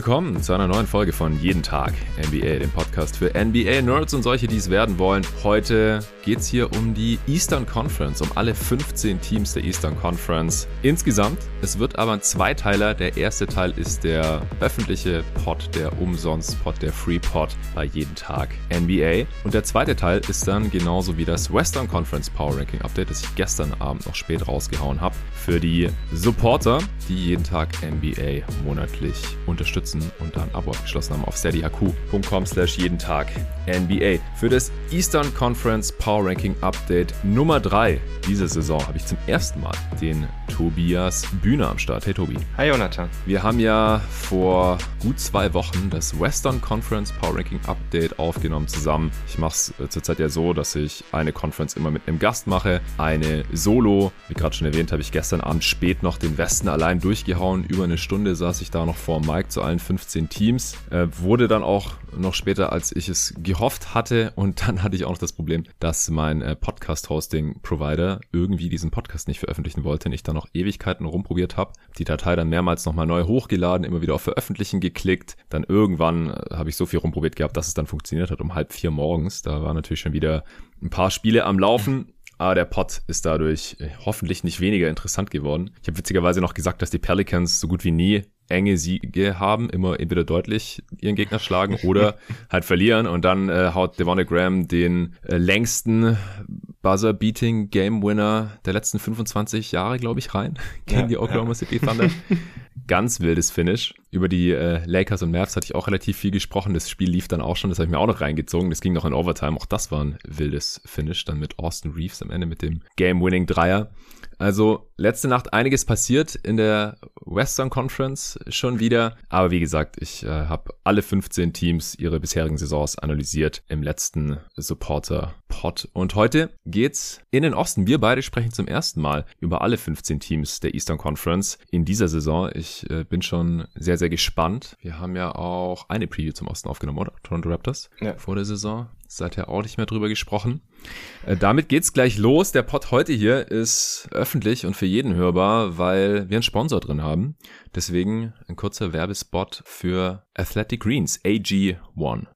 Willkommen zu einer neuen Folge von Jeden Tag NBA, dem Podcast für NBA-Nerds und solche, die es werden wollen. Heute geht es hier um die Eastern Conference, um alle 15 Teams der Eastern Conference insgesamt. Es wird aber ein Zweiteiler. Der erste Teil ist der öffentliche Pod, der Umsonst-Pod, der Free-Pod bei Jeden Tag NBA. Und der zweite Teil ist dann genauso wie das Western Conference Power Ranking Update, das ich gestern Abend noch spät rausgehauen habe, für die Supporter, die jeden Tag NBA monatlich unterstützen unterstützen und dann Abo abgeschlossen haben auf steadyhq.com slash jeden Tag NBA. Für das Eastern Conference Power Ranking Update Nummer 3 diese Saison habe ich zum ersten Mal den Tobias Bühne am Start. Hey Tobi. Hi Jonathan. Wir haben ja vor gut zwei Wochen das Western Conference Power Ranking Update aufgenommen zusammen. Ich mache es äh, zurzeit ja so, dass ich eine Conference immer mit einem Gast mache, eine Solo. Wie gerade schon erwähnt, habe ich gestern Abend spät noch den Westen allein durchgehauen. Über eine Stunde saß ich da noch vor Mike zu allen 15 Teams. Äh, wurde dann auch noch später, als ich es gehofft hatte. Und dann hatte ich auch noch das Problem, dass mein äh, Podcast-Hosting-Provider irgendwie diesen Podcast nicht veröffentlichen wollte. Und ich dann noch Ewigkeiten rumprobiert habe. Die Datei dann mehrmals nochmal neu hochgeladen, immer wieder auf Veröffentlichen geklickt. Dann irgendwann äh, habe ich so viel rumprobiert gehabt, dass es dann funktioniert hat um halb vier morgens. Da war natürlich schon wieder ein paar Spiele am Laufen. Aber der Pot ist dadurch äh, hoffentlich nicht weniger interessant geworden. Ich habe witzigerweise noch gesagt, dass die Pelicans so gut wie nie enge Siege haben, immer entweder deutlich ihren Gegner schlagen oder halt verlieren. Und dann äh, haut Devonne Graham den äh, längsten Buzzer-Beating Game Winner der letzten 25 Jahre, glaube ich, rein gegen ja, die Oklahoma ja. City Thunder. Ganz wildes Finish. Über die äh, Lakers und Mavs hatte ich auch relativ viel gesprochen. Das Spiel lief dann auch schon, das habe ich mir auch noch reingezogen. Das ging noch in Overtime. Auch das war ein wildes Finish. Dann mit Austin Reeves am Ende mit dem Game-Winning-Dreier. Also letzte Nacht einiges passiert in der Western Conference schon wieder. Aber wie gesagt, ich äh, habe alle 15 Teams ihre bisherigen Saisons analysiert im letzten Supporter-Pod. Und heute geht's in den Osten. Wir beide sprechen zum ersten Mal über alle 15 Teams der Eastern Conference in dieser Saison. Ich äh, bin schon sehr, sehr gespannt. Wir haben ja auch eine Preview zum Osten aufgenommen, oder? Toronto Raptors ja. vor der Saison seither auch nicht mehr drüber gesprochen. Äh, damit geht's gleich los. Der Pod heute hier ist öffentlich und für jeden hörbar, weil wir einen Sponsor drin haben. Deswegen ein kurzer Werbespot für Athletic Greens, AG1.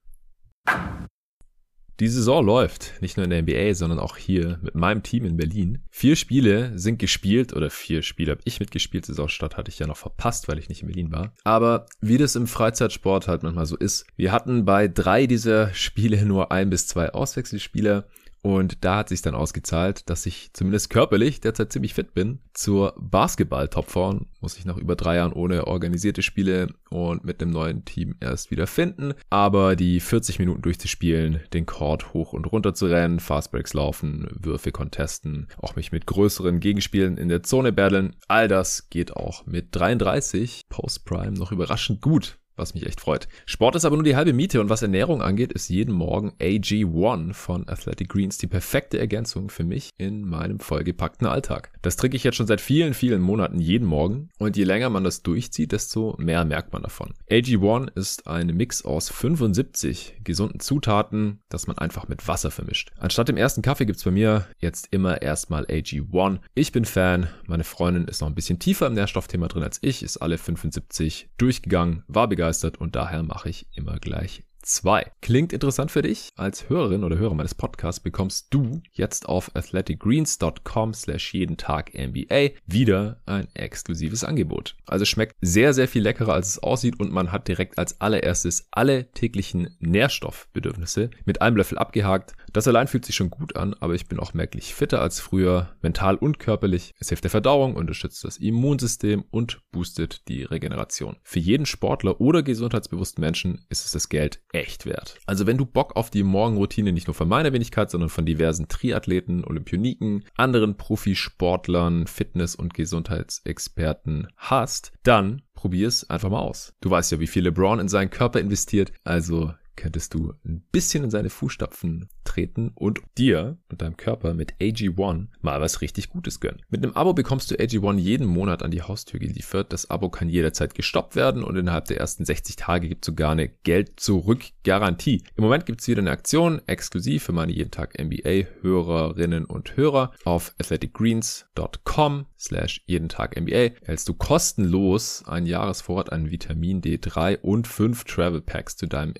Die Saison läuft, nicht nur in der NBA, sondern auch hier mit meinem Team in Berlin. Vier Spiele sind gespielt oder vier Spiele habe ich mitgespielt. Saisonstart hatte ich ja noch verpasst, weil ich nicht in Berlin war. Aber wie das im Freizeitsport halt manchmal so ist, wir hatten bei drei dieser Spiele nur ein bis zwei Auswechselspieler und da hat sich dann ausgezahlt, dass ich zumindest körperlich derzeit ziemlich fit bin. Zur Basketball-Topform muss ich nach über drei Jahren ohne organisierte Spiele und mit einem neuen Team erst wieder finden. Aber die 40 Minuten durchzuspielen, den Court hoch und runter zu rennen, Fastbreaks laufen, Würfe contesten, auch mich mit größeren Gegenspielen in der Zone battlen, all das geht auch mit 33 Post-Prime noch überraschend gut was mich echt freut. Sport ist aber nur die halbe Miete und was Ernährung angeht, ist jeden Morgen AG1 von Athletic Greens die perfekte Ergänzung für mich in meinem vollgepackten Alltag. Das trinke ich jetzt schon seit vielen, vielen Monaten jeden Morgen und je länger man das durchzieht, desto mehr merkt man davon. AG1 ist ein Mix aus 75 gesunden Zutaten, das man einfach mit Wasser vermischt. Anstatt dem ersten Kaffee gibt's bei mir jetzt immer erstmal AG1. Ich bin Fan, meine Freundin ist noch ein bisschen tiefer im Nährstoffthema drin als ich, ist alle 75 durchgegangen, war begeistert begeistert und daher mache ich immer gleich 2. Klingt interessant für dich? Als Hörerin oder Hörer meines Podcasts bekommst du jetzt auf athleticgreens.com slash jeden Tag NBA wieder ein exklusives Angebot. Also schmeckt sehr, sehr viel leckerer, als es aussieht und man hat direkt als allererstes alle täglichen Nährstoffbedürfnisse mit einem Löffel abgehakt. Das allein fühlt sich schon gut an, aber ich bin auch merklich fitter als früher, mental und körperlich. Es hilft der Verdauung, unterstützt das Immunsystem und boostet die Regeneration. Für jeden Sportler oder gesundheitsbewussten Menschen ist es das Geld echt wert. Also wenn du Bock auf die Morgenroutine nicht nur von meiner Wenigkeit, sondern von diversen Triathleten, Olympioniken, anderen Profisportlern, Fitness- und Gesundheitsexperten hast, dann probier's einfach mal aus. Du weißt ja, wie viel LeBron in seinen Körper investiert, also könntest du ein bisschen in seine Fußstapfen treten und dir und deinem Körper mit AG1 mal was richtig Gutes gönnen. Mit einem Abo bekommst du AG1 jeden Monat an die Haustür geliefert. Das Abo kann jederzeit gestoppt werden und innerhalb der ersten 60 Tage gibt es sogar eine Geld-Zurück-Garantie. Im Moment gibt es wieder eine Aktion, exklusiv für meine jeden Tag NBA-Hörerinnen und Hörer. Auf athleticgreens.com slash jeden Tag NBA erhältst du kostenlos einen Jahresvorrat an Vitamin D3 und 5 Travel Packs zu deinem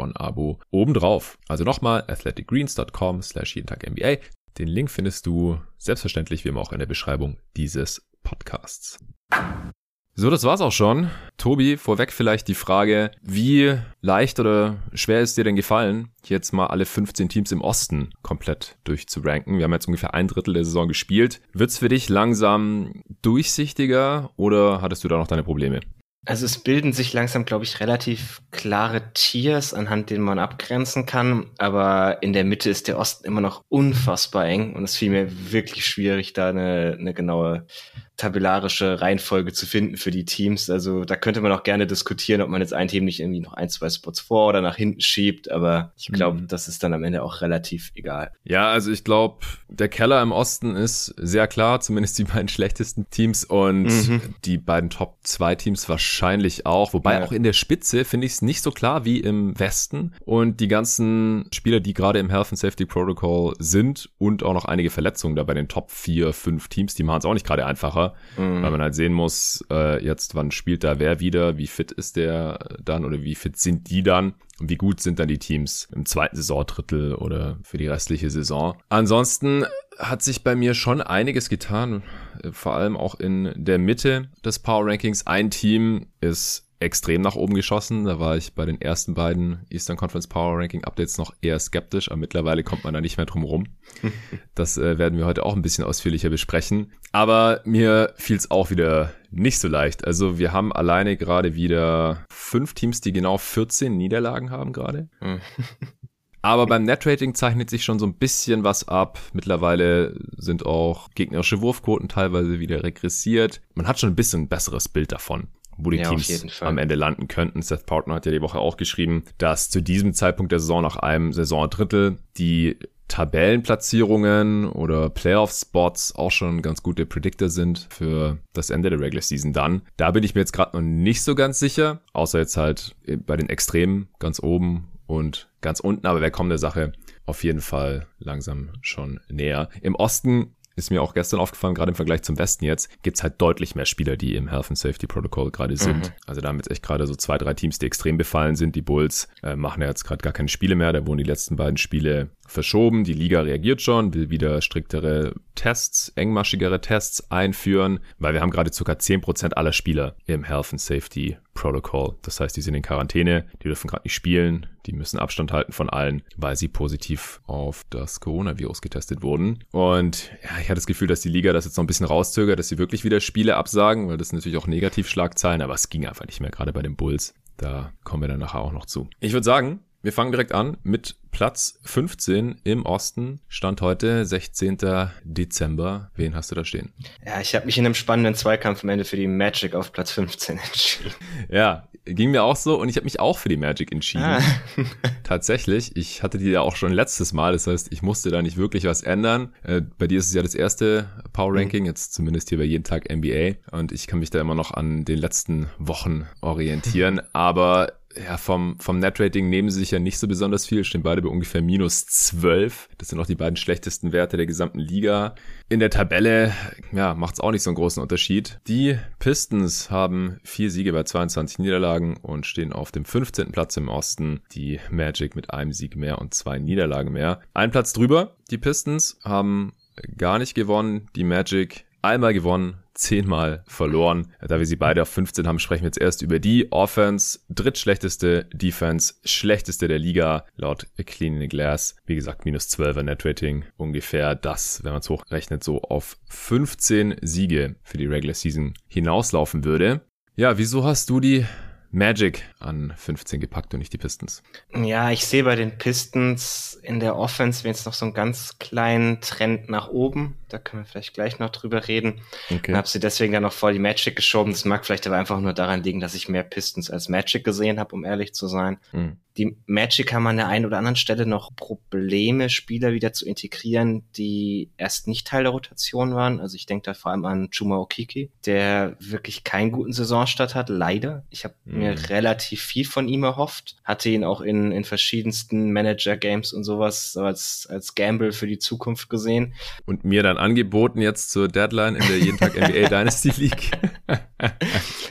AG1-Abo obendrauf. Also nochmal athleticgreens.com slash jeden Tag NBA. Den Link findest du selbstverständlich wie immer auch in der Beschreibung dieses Podcasts. So, das war's auch schon. Tobi, vorweg vielleicht die Frage, wie leicht oder schwer ist dir denn gefallen, jetzt mal alle 15 Teams im Osten komplett durchzuranken? Wir haben jetzt ungefähr ein Drittel der Saison gespielt. Wird's für dich langsam durchsichtiger oder hattest du da noch deine Probleme? Also es bilden sich langsam, glaube ich, relativ klare Tiers, anhand denen man abgrenzen kann. Aber in der Mitte ist der Osten immer noch unfassbar eng und es fiel mir wirklich schwierig, da eine, eine genaue tabellarische Reihenfolge zu finden für die Teams. Also da könnte man auch gerne diskutieren, ob man jetzt ein Team nicht irgendwie noch ein, zwei Spots vor oder nach hinten schiebt. Aber ich glaube, mhm. das ist dann am Ende auch relativ egal. Ja, also ich glaube, der Keller im Osten ist sehr klar, zumindest die beiden schlechtesten Teams und mhm. die beiden Top 2 Teams wahrscheinlich auch. Wobei ja. auch in der Spitze finde ich es nicht so klar wie im Westen. Und die ganzen Spieler, die gerade im Health and Safety Protocol sind und auch noch einige Verletzungen da bei den Top 4, 5 Teams, die machen es auch nicht gerade einfacher mhm. weil man halt sehen muss, äh, jetzt wann spielt da wer wieder, wie fit ist der dann oder wie fit sind die dann und wie gut sind dann die Teams im zweiten Saisondrittel oder für die restliche Saison. Ansonsten hat sich bei mir schon einiges getan, vor allem auch in der Mitte des Power Rankings. Ein Team ist extrem nach oben geschossen. Da war ich bei den ersten beiden Eastern Conference Power Ranking Updates noch eher skeptisch, aber mittlerweile kommt man da nicht mehr drum rum. Das äh, werden wir heute auch ein bisschen ausführlicher besprechen. Aber mir fiel es auch wieder nicht so leicht. Also wir haben alleine gerade wieder fünf Teams, die genau 14 Niederlagen haben gerade. Aber beim Netrating zeichnet sich schon so ein bisschen was ab. Mittlerweile sind auch gegnerische Wurfquoten teilweise wieder regressiert. Man hat schon ein bisschen ein besseres Bild davon wo die ja, Teams am Ende landen könnten. Seth Partner hat ja die Woche auch geschrieben, dass zu diesem Zeitpunkt der Saison nach einem Saisondrittel die Tabellenplatzierungen oder Playoff-Spots auch schon ganz gute Predictor sind für das Ende der Regular Season dann. Da bin ich mir jetzt gerade noch nicht so ganz sicher, außer jetzt halt bei den Extremen ganz oben und ganz unten, aber wir kommen der Sache auf jeden Fall langsam schon näher. Im Osten ist mir auch gestern aufgefallen, gerade im Vergleich zum Westen jetzt, gibt's halt deutlich mehr Spieler, die im Health and Safety Protocol gerade sind. Mhm. Also da haben jetzt echt gerade so zwei, drei Teams, die extrem befallen sind. Die Bulls äh, machen ja jetzt gerade gar keine Spiele mehr, da wurden die letzten beiden Spiele verschoben. Die Liga reagiert schon, will wieder striktere Tests, engmaschigere Tests einführen, weil wir haben gerade ca. 10% aller Spieler im Health and Safety Protocol. Das heißt, die sind in Quarantäne, die dürfen gerade nicht spielen, die müssen Abstand halten von allen, weil sie positiv auf das Coronavirus getestet wurden. Und ja, ich hatte das Gefühl, dass die Liga das jetzt noch ein bisschen rauszögert, dass sie wirklich wieder Spiele absagen, weil das natürlich auch Negativschlagzeilen, aber es ging einfach nicht mehr, gerade bei den Bulls. Da kommen wir dann nachher auch noch zu. Ich würde sagen, wir fangen direkt an mit Platz 15 im Osten. Stand heute 16. Dezember. Wen hast du da stehen? Ja, ich habe mich in einem spannenden Zweikampf am Ende für die Magic auf Platz 15 entschieden. Ja, ging mir auch so und ich habe mich auch für die Magic entschieden. Ah. Tatsächlich, ich hatte die ja auch schon letztes Mal, das heißt, ich musste da nicht wirklich was ändern. Äh, bei dir ist es ja das erste Power Ranking, mhm. jetzt zumindest hier bei jeden Tag NBA und ich kann mich da immer noch an den letzten Wochen orientieren, aber ja, vom, vom Netrating nehmen sie sich ja nicht so besonders viel, stehen beide bei ungefähr minus 12. Das sind auch die beiden schlechtesten Werte der gesamten Liga. In der Tabelle, ja, macht es auch nicht so einen großen Unterschied. Die Pistons haben vier Siege bei 22 Niederlagen und stehen auf dem 15. Platz im Osten. Die Magic mit einem Sieg mehr und zwei Niederlagen mehr. Ein Platz drüber. Die Pistons haben gar nicht gewonnen. Die Magic einmal gewonnen, zehnmal verloren. Da wir sie beide auf 15 haben, sprechen wir jetzt erst über die Offense. Drittschlechteste Defense, schlechteste der Liga laut Clean in the Glass. Wie gesagt, minus 12er Netrating. Ungefähr das, wenn man es hochrechnet, so auf 15 Siege für die Regular Season hinauslaufen würde. Ja, wieso hast du die Magic an 15 gepackt und nicht die Pistons. Ja, ich sehe bei den Pistons in der Offense jetzt noch so einen ganz kleinen Trend nach oben. Da können wir vielleicht gleich noch drüber reden. Okay. Habe sie deswegen dann noch vor die Magic geschoben. Das mag vielleicht aber einfach nur daran liegen, dass ich mehr Pistons als Magic gesehen habe, um ehrlich zu sein. Mhm. Die Magic haben an der einen oder anderen Stelle noch Probleme, Spieler wieder zu integrieren, die erst nicht Teil der Rotation waren. Also ich denke da vor allem an Chuma Okiki, der wirklich keinen guten Saisonstart hat, leider. Ich habe mhm. mir relativ viel von ihm erhofft, hatte ihn auch in, in verschiedensten Manager-Games und sowas als, als Gamble für die Zukunft gesehen. Und mir dann angeboten jetzt zur Deadline in der jeden Tag NBA Dynasty League.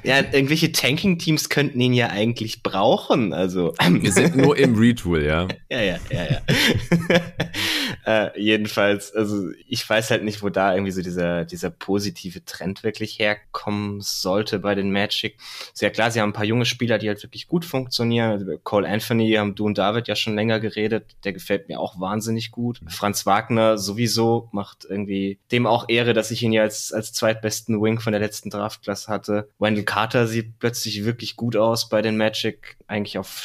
ja, irgendwelche Tanking-Teams könnten ihn ja eigentlich brauchen. Also nur im Retool, ja. ja, ja, ja, ja. äh, jedenfalls, also ich weiß halt nicht, wo da irgendwie so dieser dieser positive Trend wirklich herkommen sollte bei den Magic. Sehr klar, sie haben ein paar junge Spieler, die halt wirklich gut funktionieren. Also Cole Anthony haben du und David ja schon länger geredet. Der gefällt mir auch wahnsinnig gut. Franz Wagner sowieso macht irgendwie dem auch Ehre, dass ich ihn ja als als zweitbesten Wing von der letzten Draftklasse hatte. Wendell Carter sieht plötzlich wirklich gut aus bei den Magic, eigentlich auf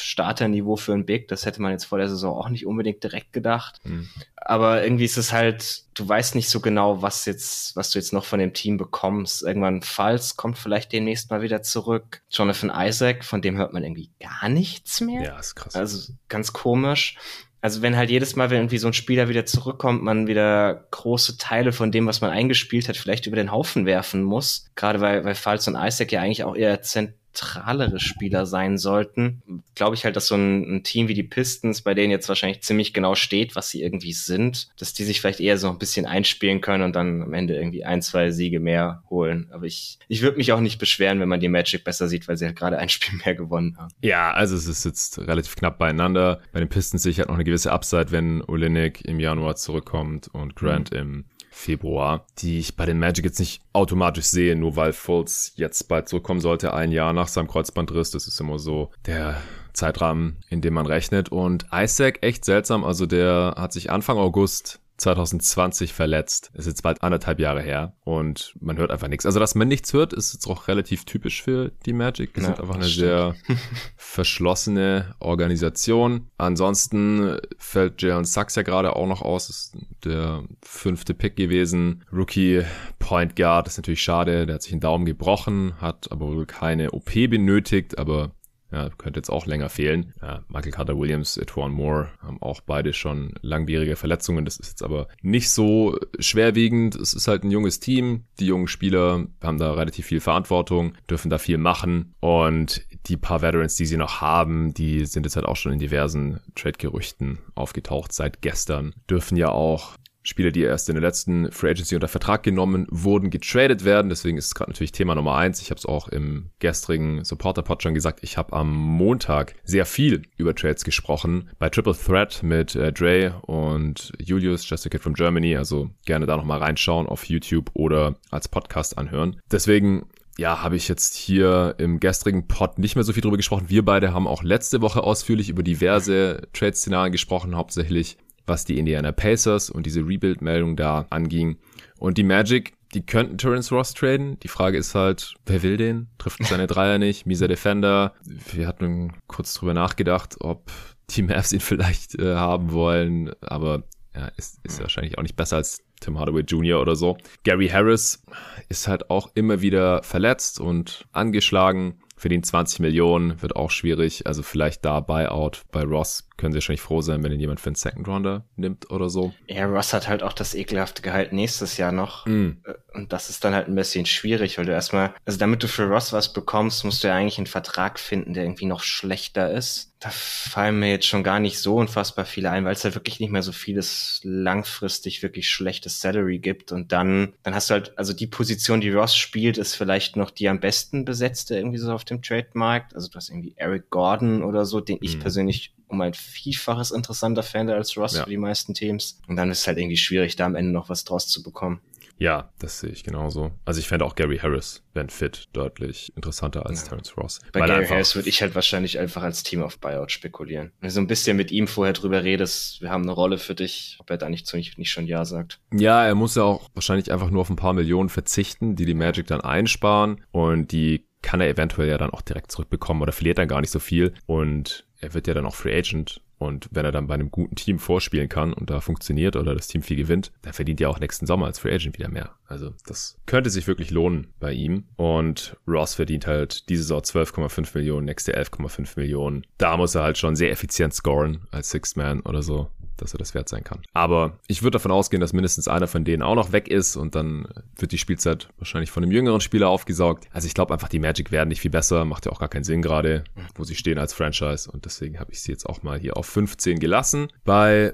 Starterniveau für ein Big. Das hätte man jetzt vor der Saison auch nicht unbedingt direkt gedacht. Mhm. Aber irgendwie ist es halt, du weißt nicht so genau, was jetzt, was du jetzt noch von dem Team bekommst. Irgendwann Falls kommt vielleicht demnächst mal wieder zurück. Jonathan Isaac, von dem hört man irgendwie gar nichts mehr. Ja, ist krass. Also ganz komisch also wenn halt jedes Mal, wenn irgendwie so ein Spieler wieder zurückkommt, man wieder große Teile von dem, was man eingespielt hat, vielleicht über den Haufen werfen muss. Gerade weil, weil Falz und Isaac ja eigentlich auch eher zent zentralere Spieler sein sollten, glaube ich halt, dass so ein, ein, Team wie die Pistons, bei denen jetzt wahrscheinlich ziemlich genau steht, was sie irgendwie sind, dass die sich vielleicht eher so ein bisschen einspielen können und dann am Ende irgendwie ein, zwei Siege mehr holen. Aber ich, ich würde mich auch nicht beschweren, wenn man die Magic besser sieht, weil sie halt gerade ein Spiel mehr gewonnen haben. Ja, also es ist jetzt relativ knapp beieinander. Bei den Pistons sehe ich halt noch eine gewisse Upside, wenn Olenek im Januar zurückkommt und Grant mhm. im Februar, die ich bei den Magic jetzt nicht automatisch sehe, nur weil Fultz jetzt bald zurückkommen sollte, ein Jahr nach seinem Kreuzbandriss. Das ist immer so der Zeitrahmen, in dem man rechnet. Und Isaac, echt seltsam, also der hat sich Anfang August 2020 verletzt. Ist jetzt bald anderthalb Jahre her und man hört einfach nichts. Also, dass man nichts hört, ist jetzt auch relativ typisch für die Magic. Die ja, sind einfach eine stimmt. sehr verschlossene Organisation. Ansonsten fällt Jalen Sachs ja gerade auch noch aus. Ist der fünfte Pick gewesen. Rookie Point Guard ist natürlich schade. Der hat sich einen Daumen gebrochen, hat aber wohl keine OP benötigt, aber ja, könnte jetzt auch länger fehlen. Ja, Michael Carter Williams, Etwan Moore haben auch beide schon langwierige Verletzungen. Das ist jetzt aber nicht so schwerwiegend. Es ist halt ein junges Team. Die jungen Spieler haben da relativ viel Verantwortung, dürfen da viel machen. Und die paar Veterans, die sie noch haben, die sind jetzt halt auch schon in diversen Trade-Gerüchten aufgetaucht seit gestern. Dürfen ja auch Spieler, die erst in der letzten Free Agency unter Vertrag genommen wurden, getradet werden. Deswegen ist es gerade natürlich Thema Nummer eins. Ich habe es auch im gestrigen Supporter-Pod schon gesagt. Ich habe am Montag sehr viel über Trades gesprochen. Bei Triple Threat mit äh, Dre und Julius, Just a Kid from Germany. Also gerne da nochmal reinschauen auf YouTube oder als Podcast anhören. Deswegen ja, habe ich jetzt hier im gestrigen Pod nicht mehr so viel drüber gesprochen. Wir beide haben auch letzte Woche ausführlich über diverse Trade-Szenarien gesprochen, hauptsächlich was die Indiana Pacers und diese Rebuild-Meldung da anging. Und die Magic, die könnten Terence Ross traden. Die Frage ist halt, wer will den? Trifft seine Dreier nicht? Mieser Defender. Wir hatten kurz drüber nachgedacht, ob die Mavs ihn vielleicht äh, haben wollen, aber ja, ist, ist wahrscheinlich auch nicht besser als Tim Hardaway Jr. oder so. Gary Harris ist halt auch immer wieder verletzt und angeschlagen. Für den 20 Millionen wird auch schwierig. Also vielleicht da Buyout bei Ross können sie wahrscheinlich froh sein, wenn ihn jemand für einen Second Rounder nimmt oder so. Ja, Ross hat halt auch das ekelhafte Gehalt nächstes Jahr noch. Mm. Und das ist dann halt ein bisschen schwierig, weil du erstmal, also damit du für Ross was bekommst, musst du ja eigentlich einen Vertrag finden, der irgendwie noch schlechter ist. Da fallen mir jetzt schon gar nicht so unfassbar viele ein, weil es halt wirklich nicht mehr so vieles langfristig wirklich schlechtes Salary gibt. Und dann, dann hast du halt, also die Position, die Ross spielt, ist vielleicht noch die am besten besetzte irgendwie so auf dem Trademarkt. Also du hast irgendwie Eric Gordon oder so, den ich mm. persönlich um ein Vielfaches interessanter Fan als Ross ja. für die meisten Teams. Und dann ist es halt irgendwie schwierig, da am Ende noch was draus zu bekommen. Ja, das sehe ich genauso. Also ich fände auch Gary Harris, wenn fit, deutlich interessanter als ja. Terence Ross. Bei Gary Harris würde ich halt wahrscheinlich einfach als Team auf Buyout spekulieren. Wenn du so ein bisschen mit ihm vorher drüber redest, wir haben eine Rolle für dich, ob er da nicht, zu, nicht, nicht schon Ja sagt. Ja, er muss ja auch wahrscheinlich einfach nur auf ein paar Millionen verzichten, die die Magic dann einsparen und die kann er eventuell ja dann auch direkt zurückbekommen oder verliert dann gar nicht so viel. Und er wird ja dann auch Free Agent und wenn er dann bei einem guten Team vorspielen kann und da funktioniert oder das Team viel gewinnt, dann verdient er auch nächsten Sommer als Free Agent wieder mehr. Also das könnte sich wirklich lohnen bei ihm. Und Ross verdient halt diese Saison 12,5 Millionen, nächste 11,5 Millionen. Da muss er halt schon sehr effizient scoren als Sixth Man oder so dass er das wert sein kann. Aber ich würde davon ausgehen, dass mindestens einer von denen auch noch weg ist und dann wird die Spielzeit wahrscheinlich von einem jüngeren Spieler aufgesaugt. Also ich glaube einfach, die Magic werden nicht viel besser, macht ja auch gar keinen Sinn gerade, wo sie stehen als Franchise und deswegen habe ich sie jetzt auch mal hier auf 15 gelassen. Bei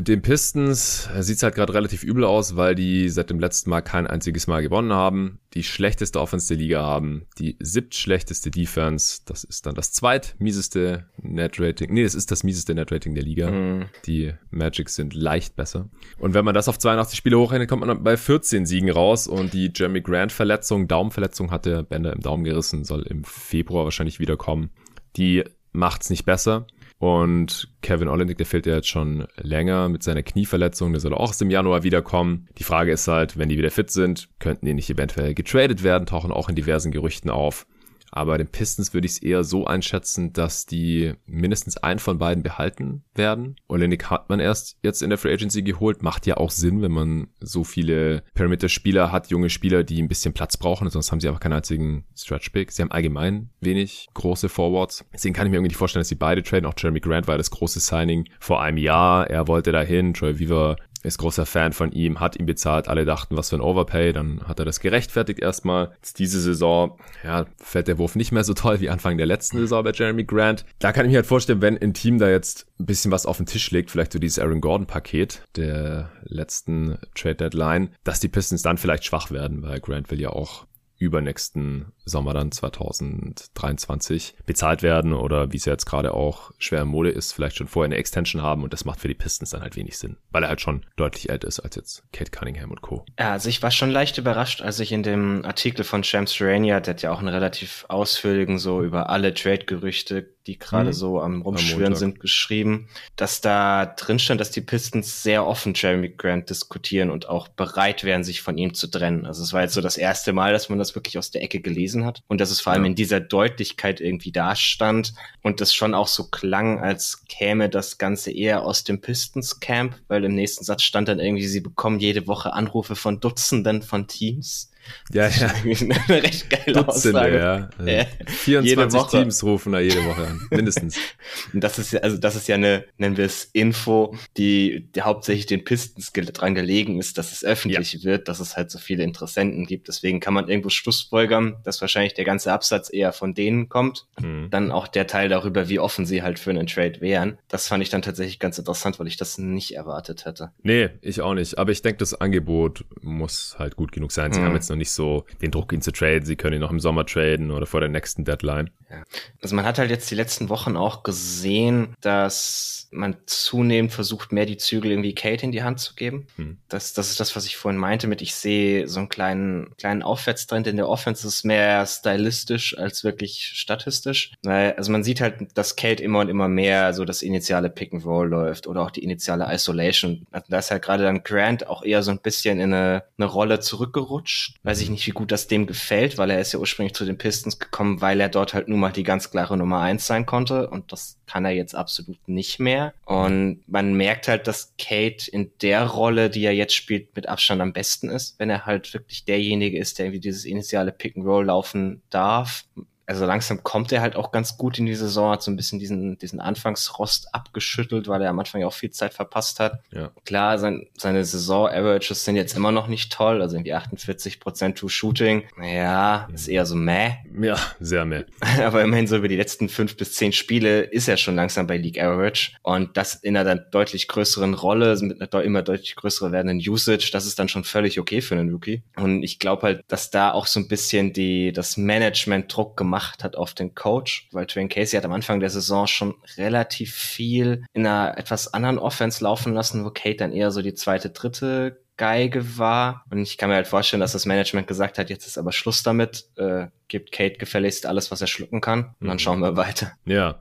den Pistons sieht es halt gerade relativ übel aus, weil die seit dem letzten Mal kein einziges Mal gewonnen haben, die schlechteste Offense der Liga haben, die siebtschlechteste Defense, das ist dann das zweitmieseste Net-Rating, nee, das ist das mieseste Net-Rating der Liga. Mhm. Die Magic sind leicht besser. Und wenn man das auf 82 Spiele hochrechnet, kommt man dann bei 14 Siegen raus und die Jeremy Grant-Verletzung, Daumenverletzung hatte Bender im Daumen gerissen, soll im Februar wahrscheinlich wiederkommen. Die macht's nicht besser. Und Kevin Olenek, der fehlt ja jetzt schon länger mit seiner Knieverletzung. Der soll auch aus dem Januar wiederkommen. Die Frage ist halt, wenn die wieder fit sind, könnten die nicht eventuell getradet werden, tauchen auch in diversen Gerüchten auf. Aber bei den Pistons würde ich es eher so einschätzen, dass die mindestens einen von beiden behalten werden. Olenek hat man erst jetzt in der Free Agency geholt. Macht ja auch Sinn, wenn man so viele Perimeter-Spieler hat, junge Spieler, die ein bisschen Platz brauchen. Sonst haben sie einfach keinen einzigen Stretch-Pick. Sie haben allgemein wenig große Forwards. Deswegen kann ich mir irgendwie nicht vorstellen, dass sie beide traden. Auch Jeremy Grant war das große Signing vor einem Jahr. Er wollte dahin. Troy Weaver ist großer Fan von ihm, hat ihn bezahlt, alle dachten, was für ein Overpay, dann hat er das gerechtfertigt erstmal. Jetzt diese Saison, ja, fällt der Wurf nicht mehr so toll wie Anfang der letzten Saison bei Jeremy Grant. Da kann ich mir halt vorstellen, wenn ein Team da jetzt ein bisschen was auf den Tisch legt, vielleicht so dieses Aaron Gordon Paket der letzten Trade Deadline, dass die Pistons dann vielleicht schwach werden, weil Grant will ja auch übernächsten Sommer dann 2023 bezahlt werden oder wie es ja jetzt gerade auch schwer im Mode ist, vielleicht schon vorher eine Extension haben und das macht für die Pistons dann halt wenig Sinn, weil er halt schon deutlich älter ist als jetzt Kate Cunningham und Co. Ja, also ich war schon leicht überrascht, als ich in dem Artikel von Shams Rania, der hat ja auch einen relativ ausführlichen so über alle Trade-Gerüchte die gerade mhm. so am Rumschwirren sind, geschrieben, dass da drin stand, dass die Pistons sehr offen Jeremy Grant diskutieren und auch bereit wären, sich von ihm zu trennen. Also es war jetzt so das erste Mal, dass man das wirklich aus der Ecke gelesen hat und dass es vor allem ja. in dieser Deutlichkeit irgendwie dastand und das schon auch so klang, als käme das Ganze eher aus dem Pistons Camp, weil im nächsten Satz stand dann irgendwie, sie bekommen jede Woche Anrufe von Dutzenden von Teams ja, ja. Eine recht geile Dutzende, Aussage. ja. Also ja. 24 Teams rufen da jede Woche an, mindestens. Und das ist ja, also das ist ja eine, nennen wir es Info, die, die hauptsächlich den Pistons dran gelegen ist, dass es öffentlich ja. wird, dass es halt so viele Interessenten gibt. Deswegen kann man irgendwo Schlussfolgern, dass wahrscheinlich der ganze Absatz eher von denen kommt. Mhm. Dann auch der Teil darüber, wie offen sie halt für einen Trade wären. Das fand ich dann tatsächlich ganz interessant, weil ich das nicht erwartet hätte. Nee, ich auch nicht. Aber ich denke, das Angebot muss halt gut genug sein. Sie mhm. haben jetzt noch nicht so den Druck, ihn zu traden. Sie können ihn noch im Sommer traden oder vor der nächsten Deadline. Ja. Also man hat halt jetzt die letzten Wochen auch gesehen, dass man zunehmend versucht, mehr die Zügel irgendwie Kate in die Hand zu geben. Hm. Das, das ist das, was ich vorhin meinte mit, ich sehe so einen kleinen, kleinen Aufwärtstrend in der Offense. Das ist mehr stylistisch als wirklich statistisch. Weil, also man sieht halt, dass Kate immer und immer mehr so das initiale Pick and Roll läuft oder auch die initiale Isolation. Also da ist halt gerade dann Grant auch eher so ein bisschen in eine, eine Rolle zurückgerutscht. Weiß ich nicht, wie gut das dem gefällt, weil er ist ja ursprünglich zu den Pistons gekommen, weil er dort halt nur nun mal die ganz klare Nummer eins sein konnte. Und das kann er jetzt absolut nicht mehr. Und man merkt halt, dass Kate in der Rolle, die er jetzt spielt, mit Abstand am besten ist, wenn er halt wirklich derjenige ist, der irgendwie dieses initiale Pick and Roll laufen darf also langsam kommt er halt auch ganz gut in die Saison, hat so ein bisschen diesen, diesen Anfangsrost abgeschüttelt, weil er am Anfang ja auch viel Zeit verpasst hat. Ja. Klar, sein, seine Saison-Averages sind jetzt immer noch nicht toll, also irgendwie 48 Prozent True Shooting. Naja, ist eher so meh. Ja, sehr meh. Aber immerhin so über die letzten fünf bis zehn Spiele ist er schon langsam bei League Average und das in einer dann deutlich größeren Rolle, mit einer immer deutlich größer werdenden Usage, das ist dann schon völlig okay für einen Rookie. Und ich glaube halt, dass da auch so ein bisschen die, das Management Druck gemacht gemacht hat auf den Coach, weil Twain Casey hat am Anfang der Saison schon relativ viel in einer etwas anderen Offense laufen lassen, wo Kate dann eher so die zweite, dritte Geige war. Und ich kann mir halt vorstellen, dass das Management gesagt hat, jetzt ist aber Schluss damit, äh, gibt Kate gefälligst alles, was er schlucken kann. Und dann mhm. schauen wir weiter. Ja.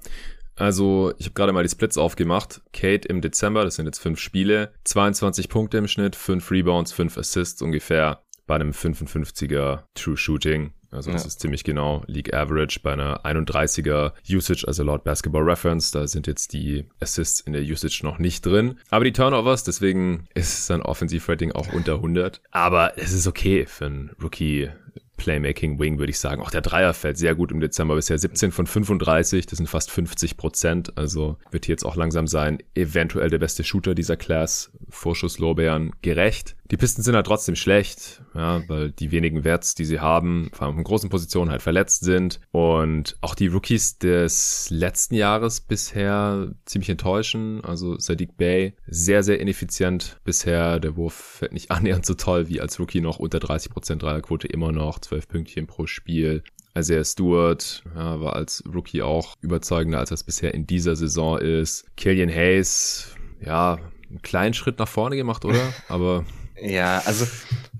Also, ich habe gerade mal die Splits aufgemacht. Kate im Dezember, das sind jetzt fünf Spiele, 22 Punkte im Schnitt, fünf Rebounds, fünf Assists ungefähr bei einem 55er True Shooting. Also das ja. ist ziemlich genau League Average bei einer 31er Usage, also laut Basketball Reference. Da sind jetzt die Assists in der Usage noch nicht drin. Aber die Turnovers, deswegen ist sein Offensivrating auch unter 100. Aber es ist okay für einen Rookie Playmaking Wing, würde ich sagen. Auch der Dreier fällt sehr gut im Dezember. Bisher 17 von 35, das sind fast 50 Prozent. Also wird hier jetzt auch langsam sein, eventuell der beste Shooter dieser Class. Vorschusslorbeeren gerecht. Die Pisten sind halt trotzdem schlecht, ja, weil die wenigen Werts, die sie haben, vor allem in großen Positionen halt verletzt sind. Und auch die Rookies des letzten Jahres bisher ziemlich enttäuschen. Also Sadiq Bay sehr, sehr ineffizient bisher. Der Wurf fällt nicht annähernd so toll wie als Rookie noch unter 30% Dreierquote immer noch. 12 Pünktchen pro Spiel. Isaiah Stewart ja, war als Rookie auch überzeugender, als das bisher in dieser Saison ist. Killian Hayes, ja, einen kleinen Schritt nach vorne gemacht, oder? Aber ja, also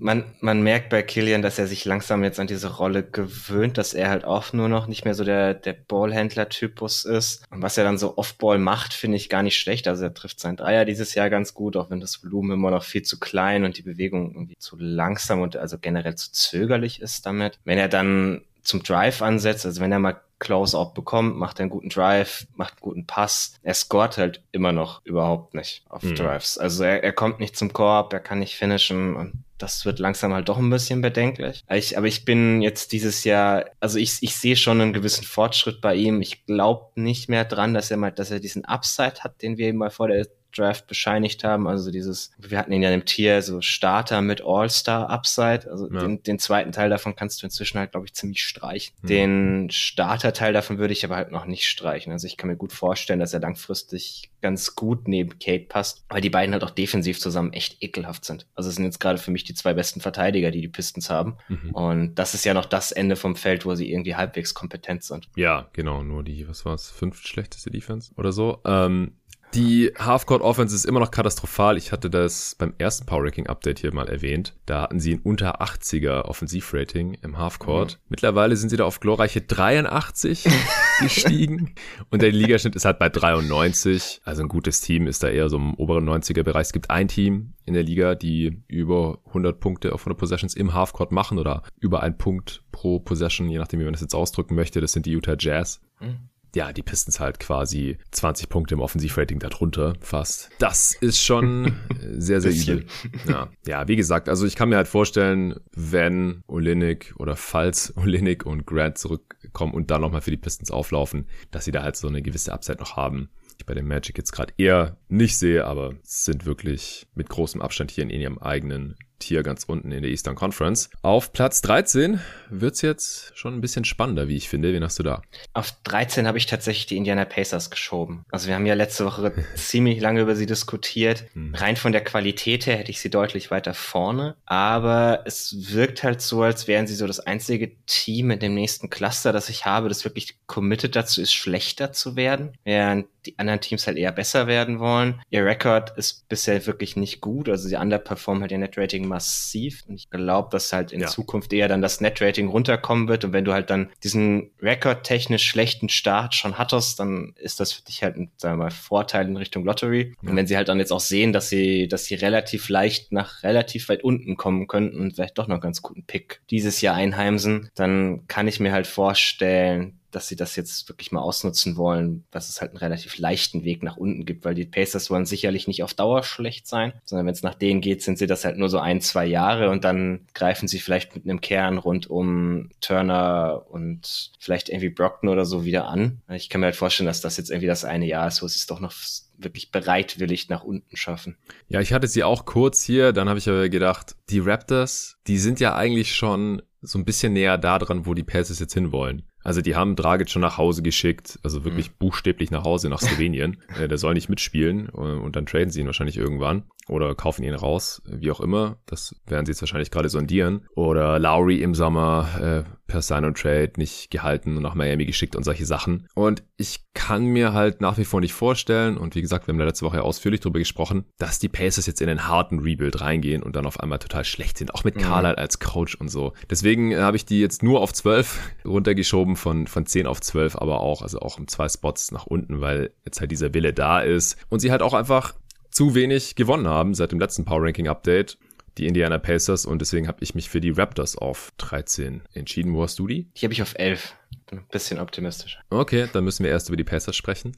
man, man merkt bei Killian, dass er sich langsam jetzt an diese Rolle gewöhnt, dass er halt auch nur noch nicht mehr so der, der Ballhändler-Typus ist. Und was er dann so Off-Ball macht, finde ich gar nicht schlecht. Also er trifft seinen Dreier dieses Jahr ganz gut, auch wenn das Volumen immer noch viel zu klein und die Bewegung irgendwie zu langsam und also generell zu zögerlich ist damit. Wenn er dann zum Drive ansetzt, also wenn er mal Close-Out bekommt, macht einen guten Drive, macht einen guten Pass. Er scoret halt immer noch überhaupt nicht auf mhm. Drives. Also er, er kommt nicht zum Korb, er kann nicht finishen und das wird langsam halt doch ein bisschen bedenklich. Ich, aber ich bin jetzt dieses Jahr, also ich, ich sehe schon einen gewissen Fortschritt bei ihm. Ich glaube nicht mehr dran, dass er mal, dass er diesen Upside hat, den wir ihm mal vor der Draft bescheinigt haben. Also dieses, wir hatten ihn ja im Tier so Starter mit All-Star Upside. Also ja. den, den zweiten Teil davon kannst du inzwischen halt, glaube ich, ziemlich streichen. Mhm. Den Starter-Teil davon würde ich aber halt noch nicht streichen. Also ich kann mir gut vorstellen, dass er langfristig ganz gut neben Kate passt, weil die beiden halt auch defensiv zusammen echt ekelhaft sind. Also es sind jetzt gerade für mich die zwei besten Verteidiger, die die Pistons haben. Mhm. Und das ist ja noch das Ende vom Feld, wo sie irgendwie halbwegs kompetent sind. Ja, genau. Nur die, was war es, fünf schlechteste Defense oder so. Ähm, die Halfcourt Offense ist immer noch katastrophal. Ich hatte das beim ersten Power Ranking Update hier mal erwähnt. Da hatten sie ein unter 80er Offensivrating im Halfcourt. Mhm. Mittlerweile sind sie da auf glorreiche 83 gestiegen. Und der Ligaschnitt ist halt bei 93. Also ein gutes Team ist da eher so im oberen 90er Bereich. Es gibt ein Team in der Liga, die über 100 Punkte auf 100 Possessions im Halfcourt machen oder über einen Punkt pro Possession, je nachdem, wie man das jetzt ausdrücken möchte. Das sind die Utah Jazz. Mhm ja, die Pistons halt quasi 20 Punkte im Offensivrating darunter fast. Das ist schon sehr, sehr übel. Ja. ja, wie gesagt, also ich kann mir halt vorstellen, wenn Olinik oder falls Olinik und Grant zurückkommen und dann nochmal für die Pistons auflaufen, dass sie da halt so eine gewisse Upside noch haben. Ich bei dem Magic jetzt gerade eher nicht sehe, aber sind wirklich mit großem Abstand hier in ihrem eigenen Tier ganz unten in der Eastern Conference. Auf Platz 13 wird's jetzt schon ein bisschen spannender, wie ich finde. Wen hast du da? Auf 13 habe ich tatsächlich die Indiana Pacers geschoben. Also wir haben ja letzte Woche ziemlich lange über sie diskutiert. Hm. Rein von der Qualität her hätte ich sie deutlich weiter vorne. Aber es wirkt halt so, als wären sie so das einzige Team in dem nächsten Cluster, das ich habe, das wirklich committed dazu ist, schlechter zu werden. Während die anderen Teams halt eher besser werden wollen. Ihr Rekord ist bisher wirklich nicht gut. Also sie underperformen halt ihr Netrating massiv. Und ich glaube, dass halt in ja. Zukunft eher dann das Netrating runterkommen wird. Und wenn du halt dann diesen rekordtechnisch schlechten Start schon hattest, dann ist das für dich halt ein, sagen wir mal, Vorteil in Richtung Lottery. Ja. Und wenn sie halt dann jetzt auch sehen, dass sie, dass sie relativ leicht nach relativ weit unten kommen könnten und vielleicht doch noch einen ganz guten Pick dieses Jahr einheimsen, dann kann ich mir halt vorstellen, dass sie das jetzt wirklich mal ausnutzen wollen, dass es halt einen relativ leichten Weg nach unten gibt, weil die Pacers wollen sicherlich nicht auf Dauer schlecht sein, sondern wenn es nach denen geht, sind sie das halt nur so ein, zwei Jahre und dann greifen sie vielleicht mit einem Kern rund um Turner und vielleicht irgendwie Brockton oder so wieder an. Ich kann mir halt vorstellen, dass das jetzt irgendwie das eine Jahr ist, wo sie es doch noch wirklich bereitwillig nach unten schaffen. Ja, ich hatte sie auch kurz hier, dann habe ich aber gedacht, die Raptors, die sind ja eigentlich schon so ein bisschen näher da dran, wo die Pacers jetzt hinwollen. Also die haben Dragic schon nach Hause geschickt, also wirklich mhm. buchstäblich nach Hause, nach Slowenien. äh, der soll nicht mitspielen äh, und dann traden sie ihn wahrscheinlich irgendwann oder kaufen ihn raus, wie auch immer. Das werden sie jetzt wahrscheinlich gerade sondieren. Oder Lowry im Sommer äh, per Sign und Trade nicht gehalten und nach Miami geschickt und solche Sachen. Und ich kann mir halt nach wie vor nicht vorstellen, und wie gesagt, wir haben letzte Woche ausführlich darüber gesprochen, dass die Pacers jetzt in den harten Rebuild reingehen und dann auf einmal total schlecht sind, auch mit mhm. Carlisle als Coach und so. Deswegen äh, habe ich die jetzt nur auf 12 runtergeschoben, von, von 10 auf 12, aber auch, also auch um zwei Spots nach unten, weil jetzt halt dieser Wille da ist und sie halt auch einfach zu wenig gewonnen haben seit dem letzten Power Ranking Update. die Indiana Pacers und deswegen habe ich mich für die Raptors auf 13 entschieden. Wo hast du die? Die habe ich auf 11. Ein bisschen optimistisch. Okay, dann müssen wir erst über die Pacers sprechen.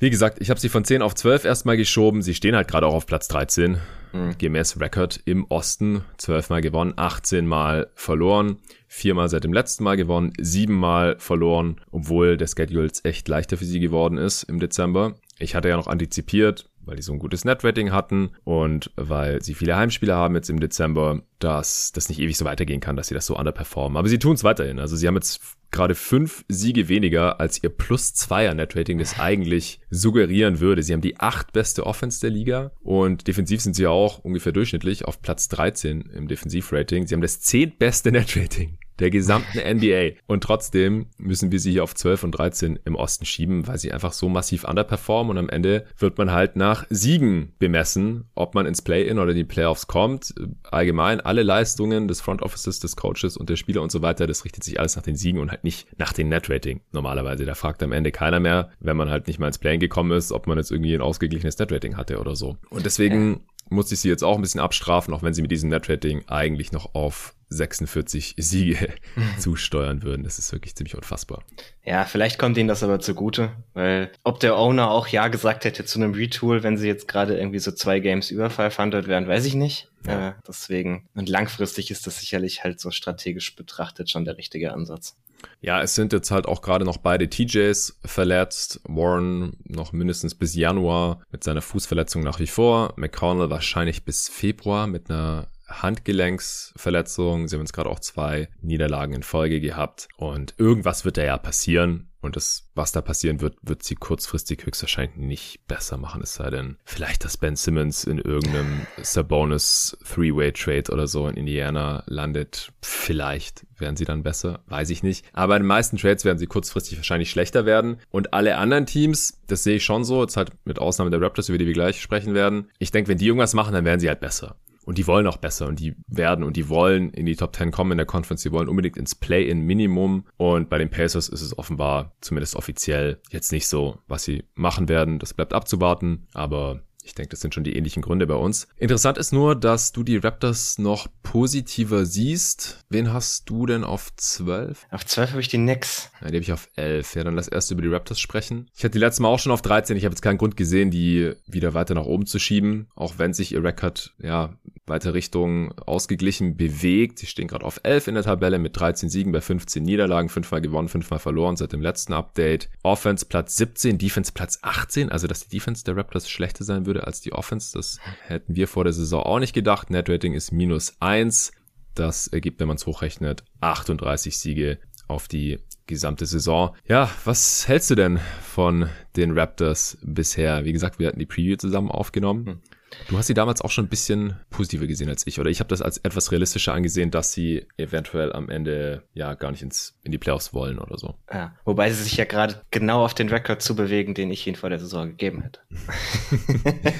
Wie gesagt, ich habe sie von 10 auf 12 erstmal geschoben. Sie stehen halt gerade auch auf Platz 13. Mhm. Gemäß Record im Osten. 12 Mal gewonnen, 18 Mal verloren. Viermal seit dem letzten Mal gewonnen, siebenmal verloren, obwohl der Schedule echt leichter für sie geworden ist im Dezember. Ich hatte ja noch antizipiert, weil die so ein gutes Netrating hatten und weil sie viele Heimspiele haben jetzt im Dezember, dass das nicht ewig so weitergehen kann, dass sie das so underperformen. Aber sie tun es weiterhin. Also sie haben jetzt gerade fünf Siege weniger, als ihr plus zweier Netrating das eigentlich suggerieren würde. Sie haben die acht beste Offense der Liga und defensiv sind sie auch ungefähr durchschnittlich auf Platz 13 im Defensivrating. Sie haben das zehntbeste Netrating der gesamten NBA. Und trotzdem müssen wir sie hier auf 12 und 13 im Osten schieben, weil sie einfach so massiv underperformen und am Ende wird man halt nach Siegen bemessen, ob man ins Play-In oder in die Playoffs kommt. Allgemein alle Leistungen des Front Offices, des Coaches und der Spieler und so weiter, das richtet sich alles nach den Siegen und halt nicht nach dem Net-Rating normalerweise. Da fragt am Ende keiner mehr, wenn man halt nicht mal ins Play-In gekommen ist, ob man jetzt irgendwie ein ausgeglichenes Net-Rating hatte oder so. Und deswegen musste ich sie jetzt auch ein bisschen abstrafen, auch wenn sie mit diesem Net-Rating eigentlich noch auf 46 Siege zusteuern würden. Das ist wirklich ziemlich unfassbar. Ja, vielleicht kommt ihnen das aber zugute, weil ob der Owner auch Ja gesagt hätte zu einem Retool, wenn sie jetzt gerade irgendwie so zwei Games über 500 wären, weiß ich nicht. Ja. Äh, deswegen, und langfristig ist das sicherlich halt so strategisch betrachtet schon der richtige Ansatz. Ja, es sind jetzt halt auch gerade noch beide TJs verletzt. Warren noch mindestens bis Januar mit seiner Fußverletzung nach wie vor. McConnell wahrscheinlich bis Februar mit einer Handgelenksverletzung. Sie haben jetzt gerade auch zwei Niederlagen in Folge gehabt. Und irgendwas wird da ja passieren. Und das, was da passieren wird, wird sie kurzfristig höchstwahrscheinlich nicht besser machen. Es sei denn, vielleicht, dass Ben Simmons in irgendeinem Sabonis Three-Way-Trade oder so in Indiana landet. Vielleicht werden sie dann besser, weiß ich nicht. Aber in den meisten Trades werden sie kurzfristig wahrscheinlich schlechter werden. Und alle anderen Teams, das sehe ich schon so, jetzt halt mit Ausnahme der Raptors, über die wir gleich sprechen werden. Ich denke, wenn die irgendwas machen, dann werden sie halt besser. Und die wollen auch besser und die werden und die wollen in die Top 10 kommen in der Conference. Die wollen unbedingt ins Play-in Minimum. Und bei den Pacers ist es offenbar, zumindest offiziell, jetzt nicht so, was sie machen werden. Das bleibt abzuwarten. Aber ich denke, das sind schon die ähnlichen Gründe bei uns. Interessant ist nur, dass du die Raptors noch positiver siehst. Wen hast du denn auf 12? Auf 12 habe ich die Knicks. Ja, die habe ich auf 11. Ja, dann lass erst über die Raptors sprechen. Ich hatte die letzte Mal auch schon auf 13. Ich habe jetzt keinen Grund gesehen, die wieder weiter nach oben zu schieben. Auch wenn sich ihr Record ja weiter Richtung ausgeglichen bewegt. Sie stehen gerade auf 11 in der Tabelle mit 13 Siegen bei 15 Niederlagen, fünfmal gewonnen, fünfmal verloren seit dem letzten Update. Offense Platz 17, Defense Platz 18. Also, dass die Defense der Raptors schlechter sein würde würde als die Offense. Das hätten wir vor der Saison auch nicht gedacht. Net Rating ist minus eins. Das ergibt, wenn man es hochrechnet, 38 Siege auf die gesamte Saison. Ja, was hältst du denn von den Raptors bisher? Wie gesagt, wir hatten die Preview zusammen aufgenommen. Hm. Du hast sie damals auch schon ein bisschen positiver gesehen als ich, oder ich habe das als etwas realistischer angesehen, dass sie eventuell am Ende ja gar nicht ins, in die Playoffs wollen oder so. Ja, wobei sie sich ja gerade genau auf den Rekord zu bewegen, den ich ihnen vor der Saison gegeben hätte.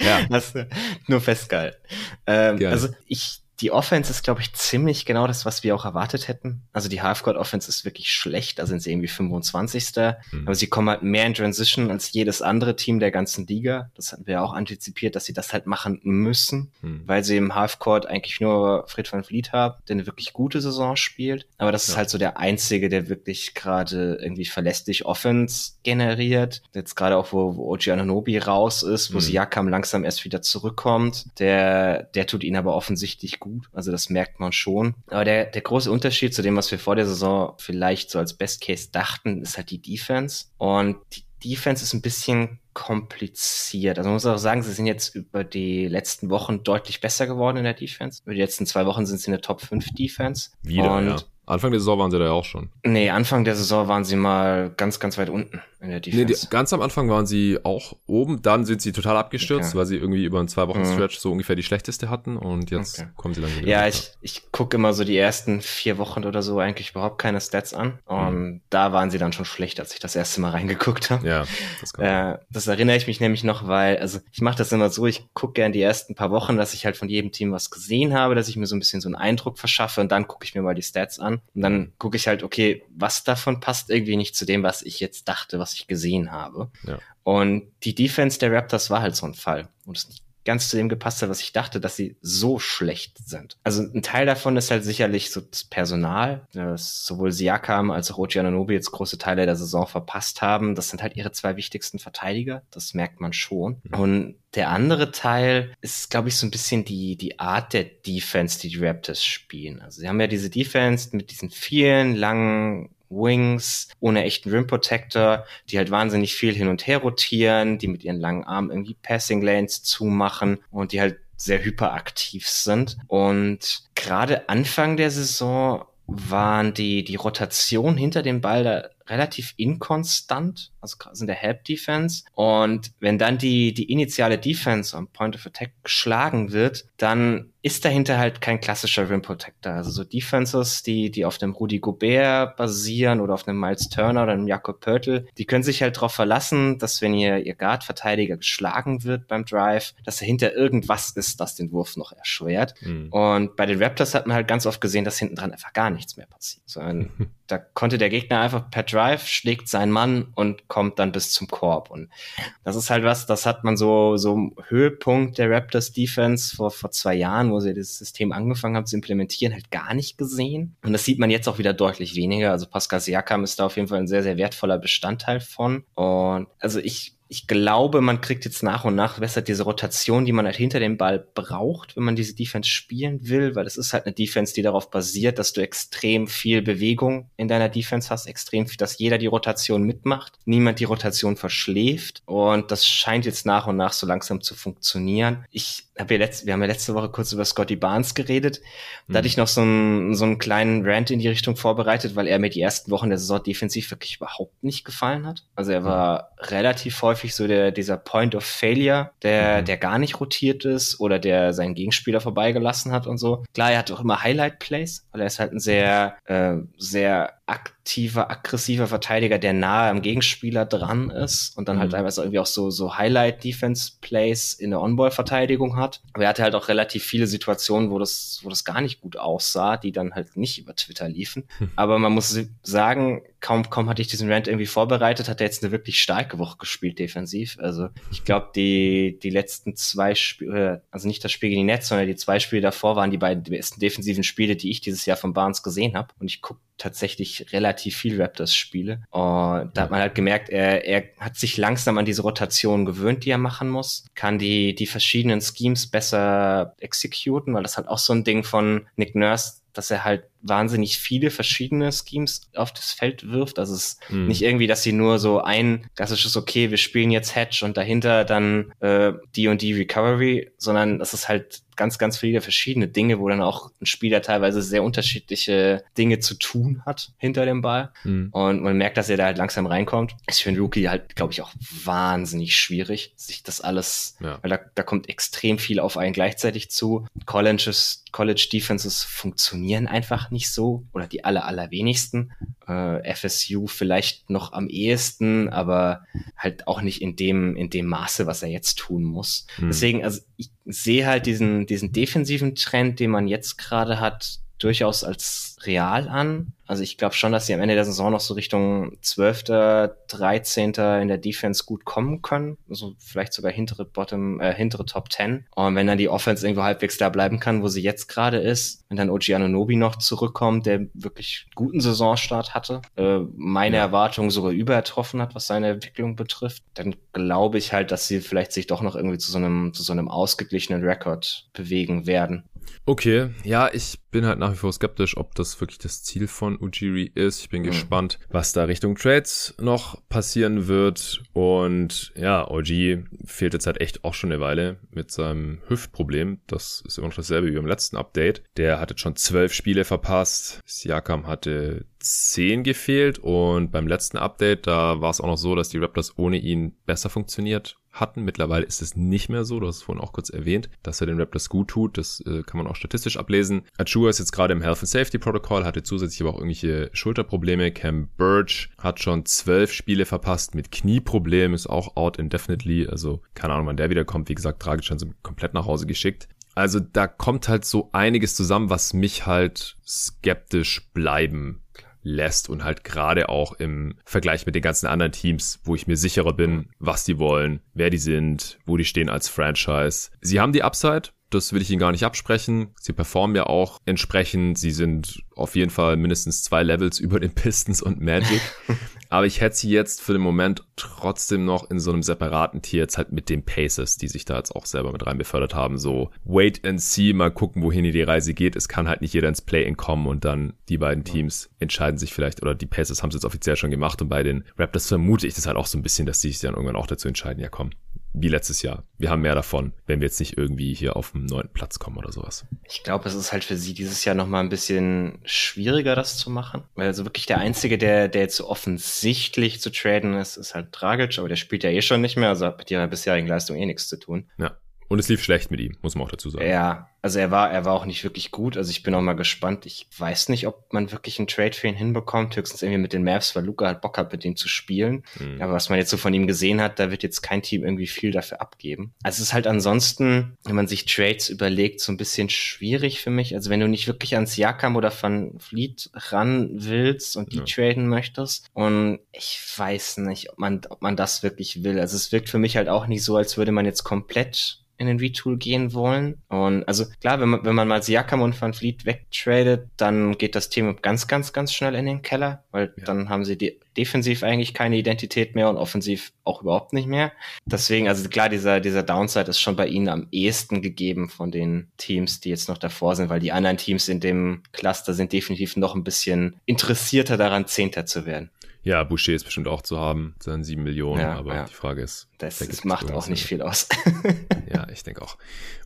ja. Hast du nur festgehalten. Ähm, also ich die Offense ist, glaube ich, ziemlich genau das, was wir auch erwartet hätten. Also die Halfcourt-Offense ist wirklich schlecht, da sind sie irgendwie 25. Mhm. Aber sie kommen halt mehr in Transition als jedes andere Team der ganzen Liga. Das hatten wir auch antizipiert, dass sie das halt machen müssen, mhm. weil sie im Halfcourt eigentlich nur Fred van Vliet haben, der eine wirklich gute Saison spielt. Aber das ja. ist halt so der Einzige, der wirklich gerade irgendwie verlässlich Offense generiert. Jetzt gerade auch, wo, wo Oji Ananobi raus ist, wo mhm. Siakam langsam erst wieder zurückkommt. Der, der tut ihn aber offensichtlich gut gut. Also das merkt man schon. Aber der, der große Unterschied zu dem, was wir vor der Saison vielleicht so als Best Case dachten, ist halt die Defense. Und die Defense ist ein bisschen kompliziert. Also man muss auch sagen, sie sind jetzt über die letzten Wochen deutlich besser geworden in der Defense. Über die letzten zwei Wochen sind sie in der Top 5 Defense. Wieder, und ja. Anfang der Saison waren sie da ja auch schon. Nee, Anfang der Saison waren sie mal ganz, ganz weit unten in der Defense. Nee, die, ganz am Anfang waren sie auch oben, dann sind sie total abgestürzt, okay. weil sie irgendwie über einen zwei Wochen mhm. Stretch so ungefähr die schlechteste hatten und jetzt okay. kommen sie dann wieder. Ja, ich, ich gucke immer so die ersten vier Wochen oder so eigentlich überhaupt keine Stats an und mhm. da waren sie dann schon schlecht, als ich das erste Mal reingeguckt habe. Ja, das, kann äh, das erinnere ich mich nämlich noch, weil, also ich mache das immer so, ich gucke gern die ersten paar Wochen, dass ich halt von jedem Team was gesehen habe, dass ich mir so ein bisschen so einen Eindruck verschaffe und dann gucke ich mir mal die Stats an und dann gucke ich halt, okay, was davon passt irgendwie nicht zu dem, was ich jetzt dachte, was ich gesehen habe. Ja. Und die Defense der Raptors war halt so ein Fall, das nicht ganz zu dem gepasst hat, was ich dachte, dass sie so schlecht sind. Also ein Teil davon ist halt sicherlich so das Personal, dass sowohl Siakam als auch Oji Ananobi jetzt große Teile der Saison verpasst haben. Das sind halt ihre zwei wichtigsten Verteidiger. Das merkt man schon. Mhm. Und der andere Teil ist, glaube ich, so ein bisschen die, die Art der Defense, die die Raptors spielen. Also sie haben ja diese Defense mit diesen vielen langen Wings ohne echten Rim Protector, die halt wahnsinnig viel hin und her rotieren, die mit ihren langen Armen irgendwie Passing Lanes zumachen und die halt sehr hyperaktiv sind. Und gerade Anfang der Saison waren die, die Rotation hinter dem Ball da relativ inkonstant, also in der Help Defense. Und wenn dann die, die initiale Defense am Point of Attack geschlagen wird, dann ist dahinter halt kein klassischer Rim Protector. Also so Defenses, die, die auf dem Rudy Gobert basieren oder auf einem Miles Turner oder einem Jakob Pörtl, die können sich halt darauf verlassen, dass wenn ihr, ihr Guard-Verteidiger geschlagen wird beim Drive, dass dahinter irgendwas ist, das den Wurf noch erschwert. Mhm. Und bei den Raptors hat man halt ganz oft gesehen, dass hinten dran einfach gar nichts mehr passiert. Sondern da konnte der Gegner einfach per Drive schlägt seinen Mann und kommt dann bis zum Korb. Und das ist halt was, das hat man so, so Höhepunkt der Raptors Defense vor, vor zwei Jahren, wo sie das System angefangen haben zu implementieren, halt gar nicht gesehen. Und das sieht man jetzt auch wieder deutlich weniger. Also Pascal Siakam ist da auf jeden Fall ein sehr, sehr wertvoller Bestandteil von. Und also ich, ich glaube, man kriegt jetzt nach und nach besser diese Rotation, die man halt hinter dem Ball braucht, wenn man diese Defense spielen will, weil es ist halt eine Defense, die darauf basiert, dass du extrem viel Bewegung in deiner Defense hast, extrem viel, dass jeder die Rotation mitmacht, niemand die Rotation verschläft und das scheint jetzt nach und nach so langsam zu funktionieren. Ich habe ja letzte, wir haben ja letzte Woche kurz über Scotty Barnes geredet. Da mhm. hatte ich noch so einen, so einen kleinen Rant in die Richtung vorbereitet, weil er mir die ersten Wochen der Saison defensiv wirklich überhaupt nicht gefallen hat. Also er war mhm. relativ häufig häufig so der, dieser Point of Failure, der, mhm. der gar nicht rotiert ist oder der seinen Gegenspieler vorbeigelassen hat und so. Klar, er hat auch immer Highlight Plays, weil er ist halt ein sehr, äh, sehr aktiver, aggressiver Verteidiger, der nahe am Gegenspieler dran ist und dann halt mhm. halt teilweise irgendwie auch so, so Highlight-Defense-Plays in der On-Ball-Verteidigung hat. Aber er hatte halt auch relativ viele Situationen, wo das, wo das gar nicht gut aussah, die dann halt nicht über Twitter liefen. Hm. Aber man muss sagen, kaum, kaum hatte ich diesen Rant irgendwie vorbereitet, hat er jetzt eine wirklich starke Woche gespielt defensiv. Also ich glaube, die, die letzten zwei Spiele, also nicht das Spiel gegen die Netz, sondern die zwei Spiele davor waren die beiden besten defensiven Spiele, die ich dieses Jahr von Barnes gesehen habe. Und ich gucke tatsächlich relativ viel Raptors spiele. Und da hat man halt gemerkt, er, er hat sich langsam an diese Rotation gewöhnt, die er machen muss, kann die, die verschiedenen Schemes besser exekuten, weil das halt auch so ein Ding von Nick Nurse dass er halt wahnsinnig viele verschiedene Schemes auf das Feld wirft. Also es ist mhm. nicht irgendwie, dass sie nur so ein klassisches, okay, wir spielen jetzt Hedge und dahinter dann äh, die und die Recovery, sondern das ist halt ganz, ganz viele verschiedene Dinge, wo dann auch ein Spieler teilweise sehr unterschiedliche Dinge zu tun hat hinter dem Ball. Mhm. Und man merkt, dass er da halt langsam reinkommt. Ist für einen Rookie halt, glaube ich, auch wahnsinnig schwierig, sich das alles, ja. weil da, da kommt extrem viel auf einen gleichzeitig zu. Colleges, College Defenses funktionieren einfach nicht so oder die aller, allerwenigsten. Äh, FSU vielleicht noch am ehesten, aber halt auch nicht in dem, in dem Maße, was er jetzt tun muss. Mhm. Deswegen, also ich sehe halt diesen, diesen defensiven Trend, den man jetzt gerade hat, durchaus als real an. Also ich glaube schon, dass sie am Ende der Saison noch so Richtung 12., 13. in der Defense gut kommen können. Also vielleicht sogar hintere Bottom, äh, hintere Top 10. Und wenn dann die Offense irgendwo halbwegs da bleiben kann, wo sie jetzt gerade ist, wenn dann Oji Anunobi noch zurückkommt, der wirklich guten Saisonstart hatte, äh, meine ja. Erwartungen sogar übertroffen hat, was seine Entwicklung betrifft, dann glaube ich halt, dass sie vielleicht sich doch noch irgendwie zu so einem, zu so einem ausgeglichenen Rekord bewegen werden. Okay, ja, ich bin halt nach wie vor skeptisch, ob das wirklich das Ziel von Ujiri ist. Ich bin mhm. gespannt, was da Richtung Trades noch passieren wird. Und ja, OG fehlt jetzt halt echt auch schon eine Weile mit seinem Hüftproblem. Das ist immer noch dasselbe wie beim letzten Update. Der hat jetzt schon zwölf Spiele verpasst. Siakam hatte zehn gefehlt und beim letzten Update, da war es auch noch so, dass die Raptors ohne ihn besser funktioniert hatten. Mittlerweile ist es nicht mehr so. Du hast es vorhin auch kurz erwähnt, dass er den Raptors gut tut. Das äh, kann man auch statistisch ablesen. Achua ist jetzt gerade im Health and Safety Protocol, hatte zusätzlich aber auch irgendwelche Schulterprobleme. Cam Birch hat schon zwölf Spiele verpasst mit Knieproblemen, ist auch out indefinitely. Also keine Ahnung, wann der wiederkommt. Wie gesagt, schon so komplett nach Hause geschickt. Also da kommt halt so einiges zusammen, was mich halt skeptisch bleiben lässt und halt gerade auch im Vergleich mit den ganzen anderen Teams, wo ich mir sicherer bin, was die wollen, wer die sind, wo die stehen als Franchise. Sie haben die Upside, das will ich Ihnen gar nicht absprechen. Sie performen ja auch entsprechend. Sie sind auf jeden Fall mindestens zwei Levels über den Pistons und Magic. Aber ich hätte sie jetzt für den Moment trotzdem noch in so einem separaten Tier jetzt halt mit den Pacers, die sich da jetzt auch selber mit rein befördert haben. So wait and see, mal gucken, wohin die Reise geht. Es kann halt nicht jeder ins Play-In kommen und dann die beiden Teams entscheiden sich vielleicht, oder die Pacers haben es jetzt offiziell schon gemacht und bei den Raptors vermute ich das halt auch so ein bisschen, dass die sich dann irgendwann auch dazu entscheiden, ja komm, wie letztes Jahr. Wir haben mehr davon, wenn wir jetzt nicht irgendwie hier auf dem neunten Platz kommen oder sowas. Ich glaube, es ist halt für sie dieses Jahr nochmal ein bisschen schwieriger, das zu machen. Weil also wirklich der Einzige, der, der jetzt so offensichtlich zu traden ist, ist halt Dragic, aber der spielt ja eh schon nicht mehr, also hat mit ihrer bisherigen Leistung eh nichts zu tun. Ja. Und es lief schlecht mit ihm, muss man auch dazu sagen. Ja, also er war, er war auch nicht wirklich gut. Also ich bin auch mal gespannt. Ich weiß nicht, ob man wirklich einen Trade für ihn hinbekommt. Höchstens irgendwie mit den Mavs, weil Luca halt Bock hat, mit ihm zu spielen. Mhm. Aber was man jetzt so von ihm gesehen hat, da wird jetzt kein Team irgendwie viel dafür abgeben. Also es ist halt ansonsten, wenn man sich Trades überlegt, so ein bisschen schwierig für mich. Also wenn du nicht wirklich ans Jakam oder Van Fleet ran willst und die ja. traden möchtest. Und ich weiß nicht, ob man, ob man das wirklich will. Also es wirkt für mich halt auch nicht so, als würde man jetzt komplett in den Retool gehen wollen. Und also klar, wenn man, wenn man mal Siakam und Van Fleet wegtradet, dann geht das Team ganz, ganz, ganz schnell in den Keller, weil ja. dann haben sie die defensiv eigentlich keine Identität mehr und offensiv auch überhaupt nicht mehr. Deswegen, also klar, dieser, dieser Downside ist schon bei ihnen am ehesten gegeben von den Teams, die jetzt noch davor sind, weil die anderen Teams in dem Cluster sind definitiv noch ein bisschen interessierter daran, Zehnter zu werden. Ja, Boucher ist bestimmt auch zu haben, seinen sieben Millionen, ja, aber ja. die Frage ist. Das, das macht auch nicht viel aus. ja, ich denke auch.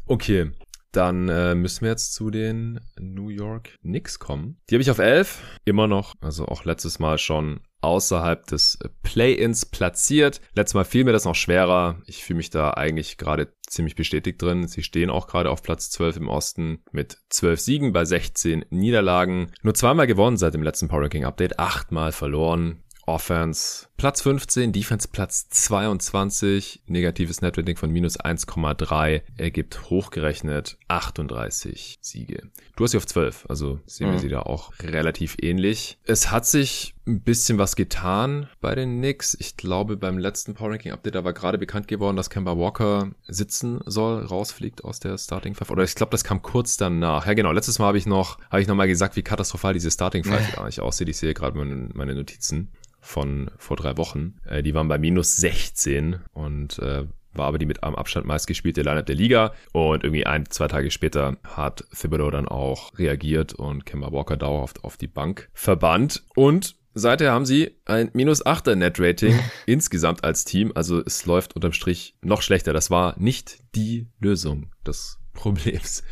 Okay, dann äh, müssen wir jetzt zu den New York Knicks kommen. Die habe ich auf 11, immer noch, also auch letztes Mal schon außerhalb des Play-ins platziert. Letztes Mal fiel mir das noch schwerer. Ich fühle mich da eigentlich gerade ziemlich bestätigt drin. Sie stehen auch gerade auf Platz 12 im Osten mit 12 Siegen bei 16 Niederlagen. Nur zweimal gewonnen seit dem letzten Power Ranking Update, achtmal verloren. Offense Platz 15, Defense Platz 22, negatives Netrating von minus 1,3 ergibt hochgerechnet 38 Siege. Du hast sie auf 12, also sehen wir mhm. sie da auch relativ ähnlich. Es hat sich ein bisschen was getan bei den Knicks. Ich glaube, beim letzten Power Ranking Update, da war gerade bekannt geworden, dass Kemba Walker sitzen soll, rausfliegt aus der Starting Five. Oder ich glaube, das kam kurz danach. Ja, genau. Letztes Mal habe ich noch, habe ich noch mal gesagt, wie katastrophal diese Starting Five eigentlich aussieht. Ich sehe gerade meine, meine Notizen von vor drei Wochen. Äh, die waren bei minus 16 und äh, war aber die mit am Abstand meistgespielte Lineup der Liga. Und irgendwie ein, zwei Tage später hat Thibodeau dann auch reagiert und Kemba Walker dauerhaft auf die Bank verbannt. Und Seither haben sie ein minus 8er Net-Rating insgesamt als Team. Also es läuft unterm Strich noch schlechter. Das war nicht die Lösung des Problems.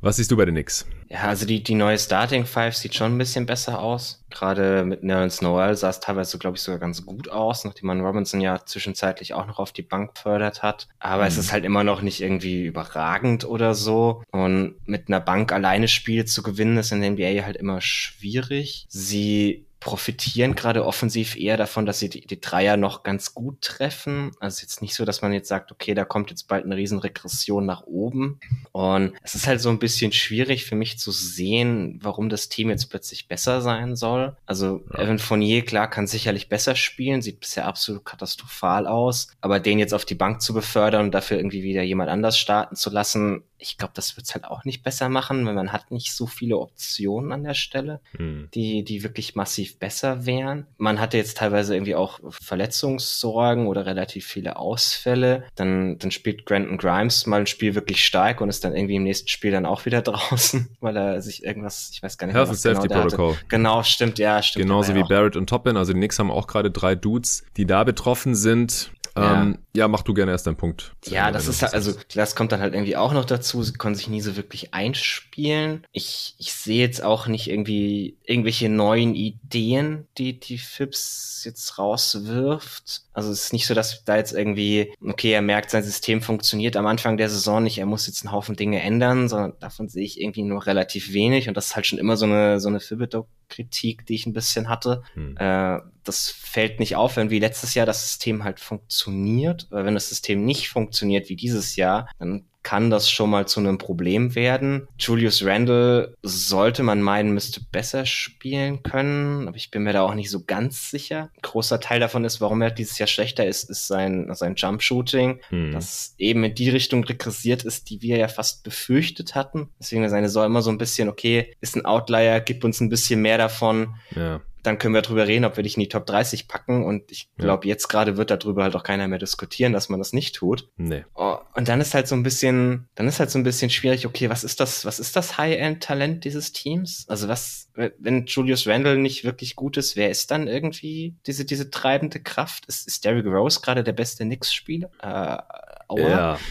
Was siehst du bei den Knicks? Ja, also die, die neue Starting Five sieht schon ein bisschen besser aus. Gerade mit Nerlens Noel sah es teilweise, glaube ich, sogar ganz gut aus, nachdem man Robinson ja zwischenzeitlich auch noch auf die Bank gefördert hat. Aber mhm. es ist halt immer noch nicht irgendwie überragend oder so. Und mit einer Bank alleine Spiele zu gewinnen, ist in der NBA halt immer schwierig. Sie profitieren gerade offensiv eher davon, dass sie die, die Dreier noch ganz gut treffen. Also jetzt nicht so, dass man jetzt sagt, okay, da kommt jetzt bald eine riesen Regression nach oben. Und es ist halt so ein bisschen schwierig für mich zu sehen, warum das Team jetzt plötzlich besser sein soll. Also ja. Evan Fournier, klar, kann sicherlich besser spielen, sieht bisher absolut katastrophal aus. Aber den jetzt auf die Bank zu befördern und dafür irgendwie wieder jemand anders starten zu lassen, ich glaube, das wird es halt auch nicht besser machen, weil man hat nicht so viele Optionen an der Stelle, hm. die, die wirklich massiv besser wären. Man hatte jetzt teilweise irgendwie auch Verletzungssorgen oder relativ viele Ausfälle. Dann, dann spielt Granton Grimes mal ein Spiel wirklich stark und ist dann irgendwie im nächsten Spiel dann auch wieder draußen, weil er sich irgendwas, ich weiß gar nicht, Health and Safety genau Protocol. Hatte. Genau, stimmt, ja, stimmt. Genauso wie auch. Barrett und Toppin. Also die Knicks haben auch gerade drei Dudes, die da betroffen sind. Ja. Ähm, ja, mach du gerne erst deinen Punkt. Ja, das ist halt, also das kommt dann halt irgendwie auch noch dazu. Sie konnten sich nie so wirklich einspielen. Ich, ich sehe jetzt auch nicht irgendwie irgendwelche neuen Ideen, die die Fips jetzt rauswirft. Also es ist nicht so, dass da jetzt irgendwie, okay, er merkt, sein System funktioniert am Anfang der Saison nicht, er muss jetzt einen Haufen Dinge ändern, sondern davon sehe ich irgendwie nur relativ wenig und das ist halt schon immer so eine, so eine Thibodeau-Kritik, die ich ein bisschen hatte. Hm. Äh, das fällt nicht auf, wenn wie letztes Jahr das System halt funktioniert, weil wenn das System nicht funktioniert wie dieses Jahr, dann kann das schon mal zu einem Problem werden. Julius Randle sollte man meinen, müsste besser spielen können, aber ich bin mir da auch nicht so ganz sicher. Ein großer Teil davon ist, warum er dieses Jahr schlechter ist, ist sein, sein Jump-Shooting, hm. das eben in die Richtung regressiert ist, die wir ja fast befürchtet hatten. Deswegen ist seine Saison immer so ein bisschen, okay, ist ein Outlier, gibt uns ein bisschen mehr davon. Ja dann können wir drüber reden, ob wir dich in die Top 30 packen. Und ich glaube, ja. jetzt gerade wird darüber halt auch keiner mehr diskutieren, dass man das nicht tut. Nee. Oh, und dann ist halt so ein bisschen, dann ist halt so ein bisschen schwierig, okay, was ist das, was ist das High-End-Talent dieses Teams? Also was, wenn Julius Randle nicht wirklich gut ist, wer ist dann irgendwie diese, diese treibende Kraft? Ist, ist Derrick Rose gerade der beste Knicks-Spieler? Äh, Aua. Ja.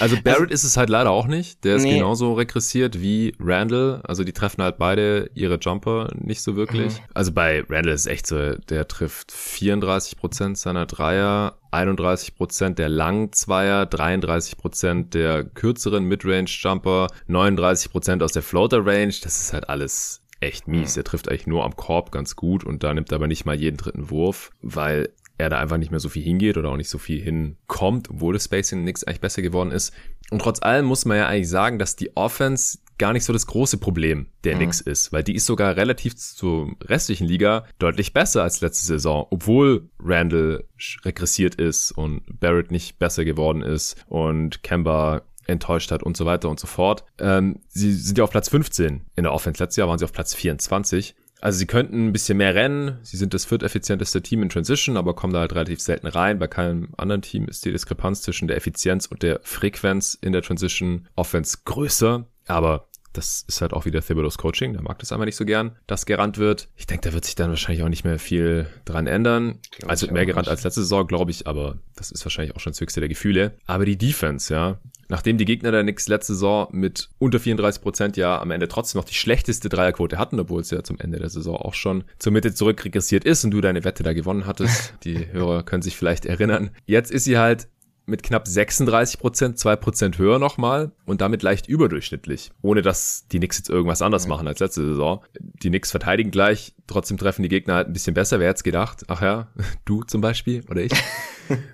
Also Barrett also, ist es halt leider auch nicht. Der ist nee. genauso regressiert wie Randall. Also die treffen halt beide ihre Jumper nicht so wirklich. Mhm. Also bei Randall ist es echt so, der trifft 34 Prozent seiner Dreier, 31 Prozent der langen Zweier, 33 Prozent der kürzeren Midrange Jumper, 39 Prozent aus der Floater Range. Das ist halt alles echt mies. Mhm. Er trifft eigentlich nur am Korb ganz gut und da nimmt er aber nicht mal jeden dritten Wurf, weil er da einfach nicht mehr so viel hingeht oder auch nicht so viel hinkommt, obwohl das Spacing nix eigentlich besser geworden ist. Und trotz allem muss man ja eigentlich sagen, dass die Offense gar nicht so das große Problem der mhm. Knicks ist, weil die ist sogar relativ zur restlichen Liga deutlich besser als letzte Saison, obwohl Randall regressiert ist und Barrett nicht besser geworden ist und Kemba enttäuscht hat und so weiter und so fort. Ähm, sie sind ja auf Platz 15 in der Offense. Letztes Jahr waren sie auf Platz 24. Also sie könnten ein bisschen mehr rennen. Sie sind das vierteffizienteste Team in Transition, aber kommen da halt relativ selten rein. Bei keinem anderen Team ist die Diskrepanz zwischen der Effizienz und der Frequenz in der Transition Offense größer. Aber das ist halt auch wieder Thibodeau's Coaching. Der mag das einfach nicht so gern, dass gerannt wird. Ich denke, da wird sich dann wahrscheinlich auch nicht mehr viel dran ändern. Glaub also mehr gerannt nicht. als letzte Saison, glaube ich, aber das ist wahrscheinlich auch schon das höchste der Gefühle. Aber die Defense, ja, Nachdem die Gegner der Knicks letzte Saison mit unter 34 Prozent ja am Ende trotzdem noch die schlechteste Dreierquote hatten, obwohl es ja zum Ende der Saison auch schon zur Mitte zurückregressiert ist und du deine Wette da gewonnen hattest. Die Hörer können sich vielleicht erinnern. Jetzt ist sie halt mit knapp 36 Prozent, zwei Prozent höher nochmal und damit leicht überdurchschnittlich, ohne dass die Knicks jetzt irgendwas anders machen als letzte Saison. Die Knicks verteidigen gleich, trotzdem treffen die Gegner halt ein bisschen besser. Wer hätte gedacht? Ach ja, du zum Beispiel oder ich.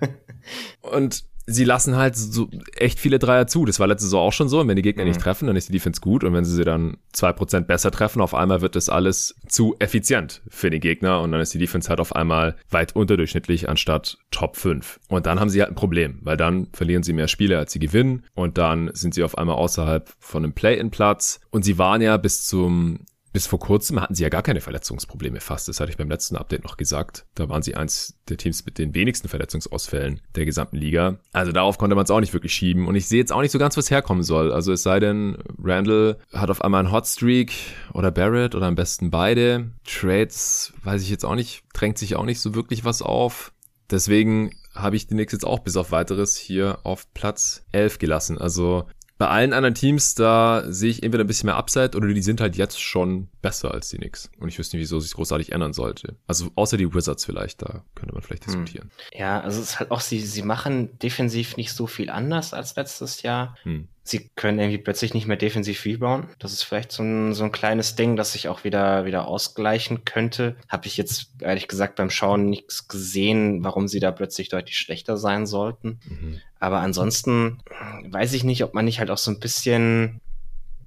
und sie lassen halt so echt viele Dreier zu. Das war letzte Saison auch schon so. Und wenn die Gegner mhm. nicht treffen, dann ist die Defense gut. Und wenn sie sie dann zwei Prozent besser treffen, auf einmal wird das alles zu effizient für den Gegner. Und dann ist die Defense halt auf einmal weit unterdurchschnittlich anstatt Top 5. Und dann haben sie halt ein Problem, weil dann verlieren sie mehr Spiele, als sie gewinnen. Und dann sind sie auf einmal außerhalb von einem Play-in-Platz. Und sie waren ja bis zum bis vor kurzem hatten sie ja gar keine Verletzungsprobleme fast. Das hatte ich beim letzten Update noch gesagt. Da waren sie eins der Teams mit den wenigsten Verletzungsausfällen der gesamten Liga. Also darauf konnte man es auch nicht wirklich schieben. Und ich sehe jetzt auch nicht so ganz, was herkommen soll. Also es sei denn, Randall hat auf einmal einen Hotstreak oder Barrett oder am besten beide. Trades, weiß ich jetzt auch nicht, drängt sich auch nicht so wirklich was auf. Deswegen habe ich die Knicks jetzt auch bis auf weiteres hier auf Platz 11 gelassen. Also bei allen anderen Teams, da sehe ich entweder ein bisschen mehr Upside oder die sind halt jetzt schon besser als die Knicks. Und ich wüsste nicht, wieso sich großartig ändern sollte. Also außer die Wizards vielleicht, da könnte man vielleicht hm. diskutieren. Ja, also es ist halt auch, sie, sie machen defensiv nicht so viel anders als letztes Jahr. Hm sie können irgendwie plötzlich nicht mehr defensiv rebound. Das ist vielleicht so ein, so ein kleines Ding, das sich auch wieder, wieder ausgleichen könnte. Habe ich jetzt ehrlich gesagt beim Schauen nichts gesehen, warum sie da plötzlich deutlich schlechter sein sollten. Mhm. Aber ansonsten weiß ich nicht, ob man nicht halt auch so ein bisschen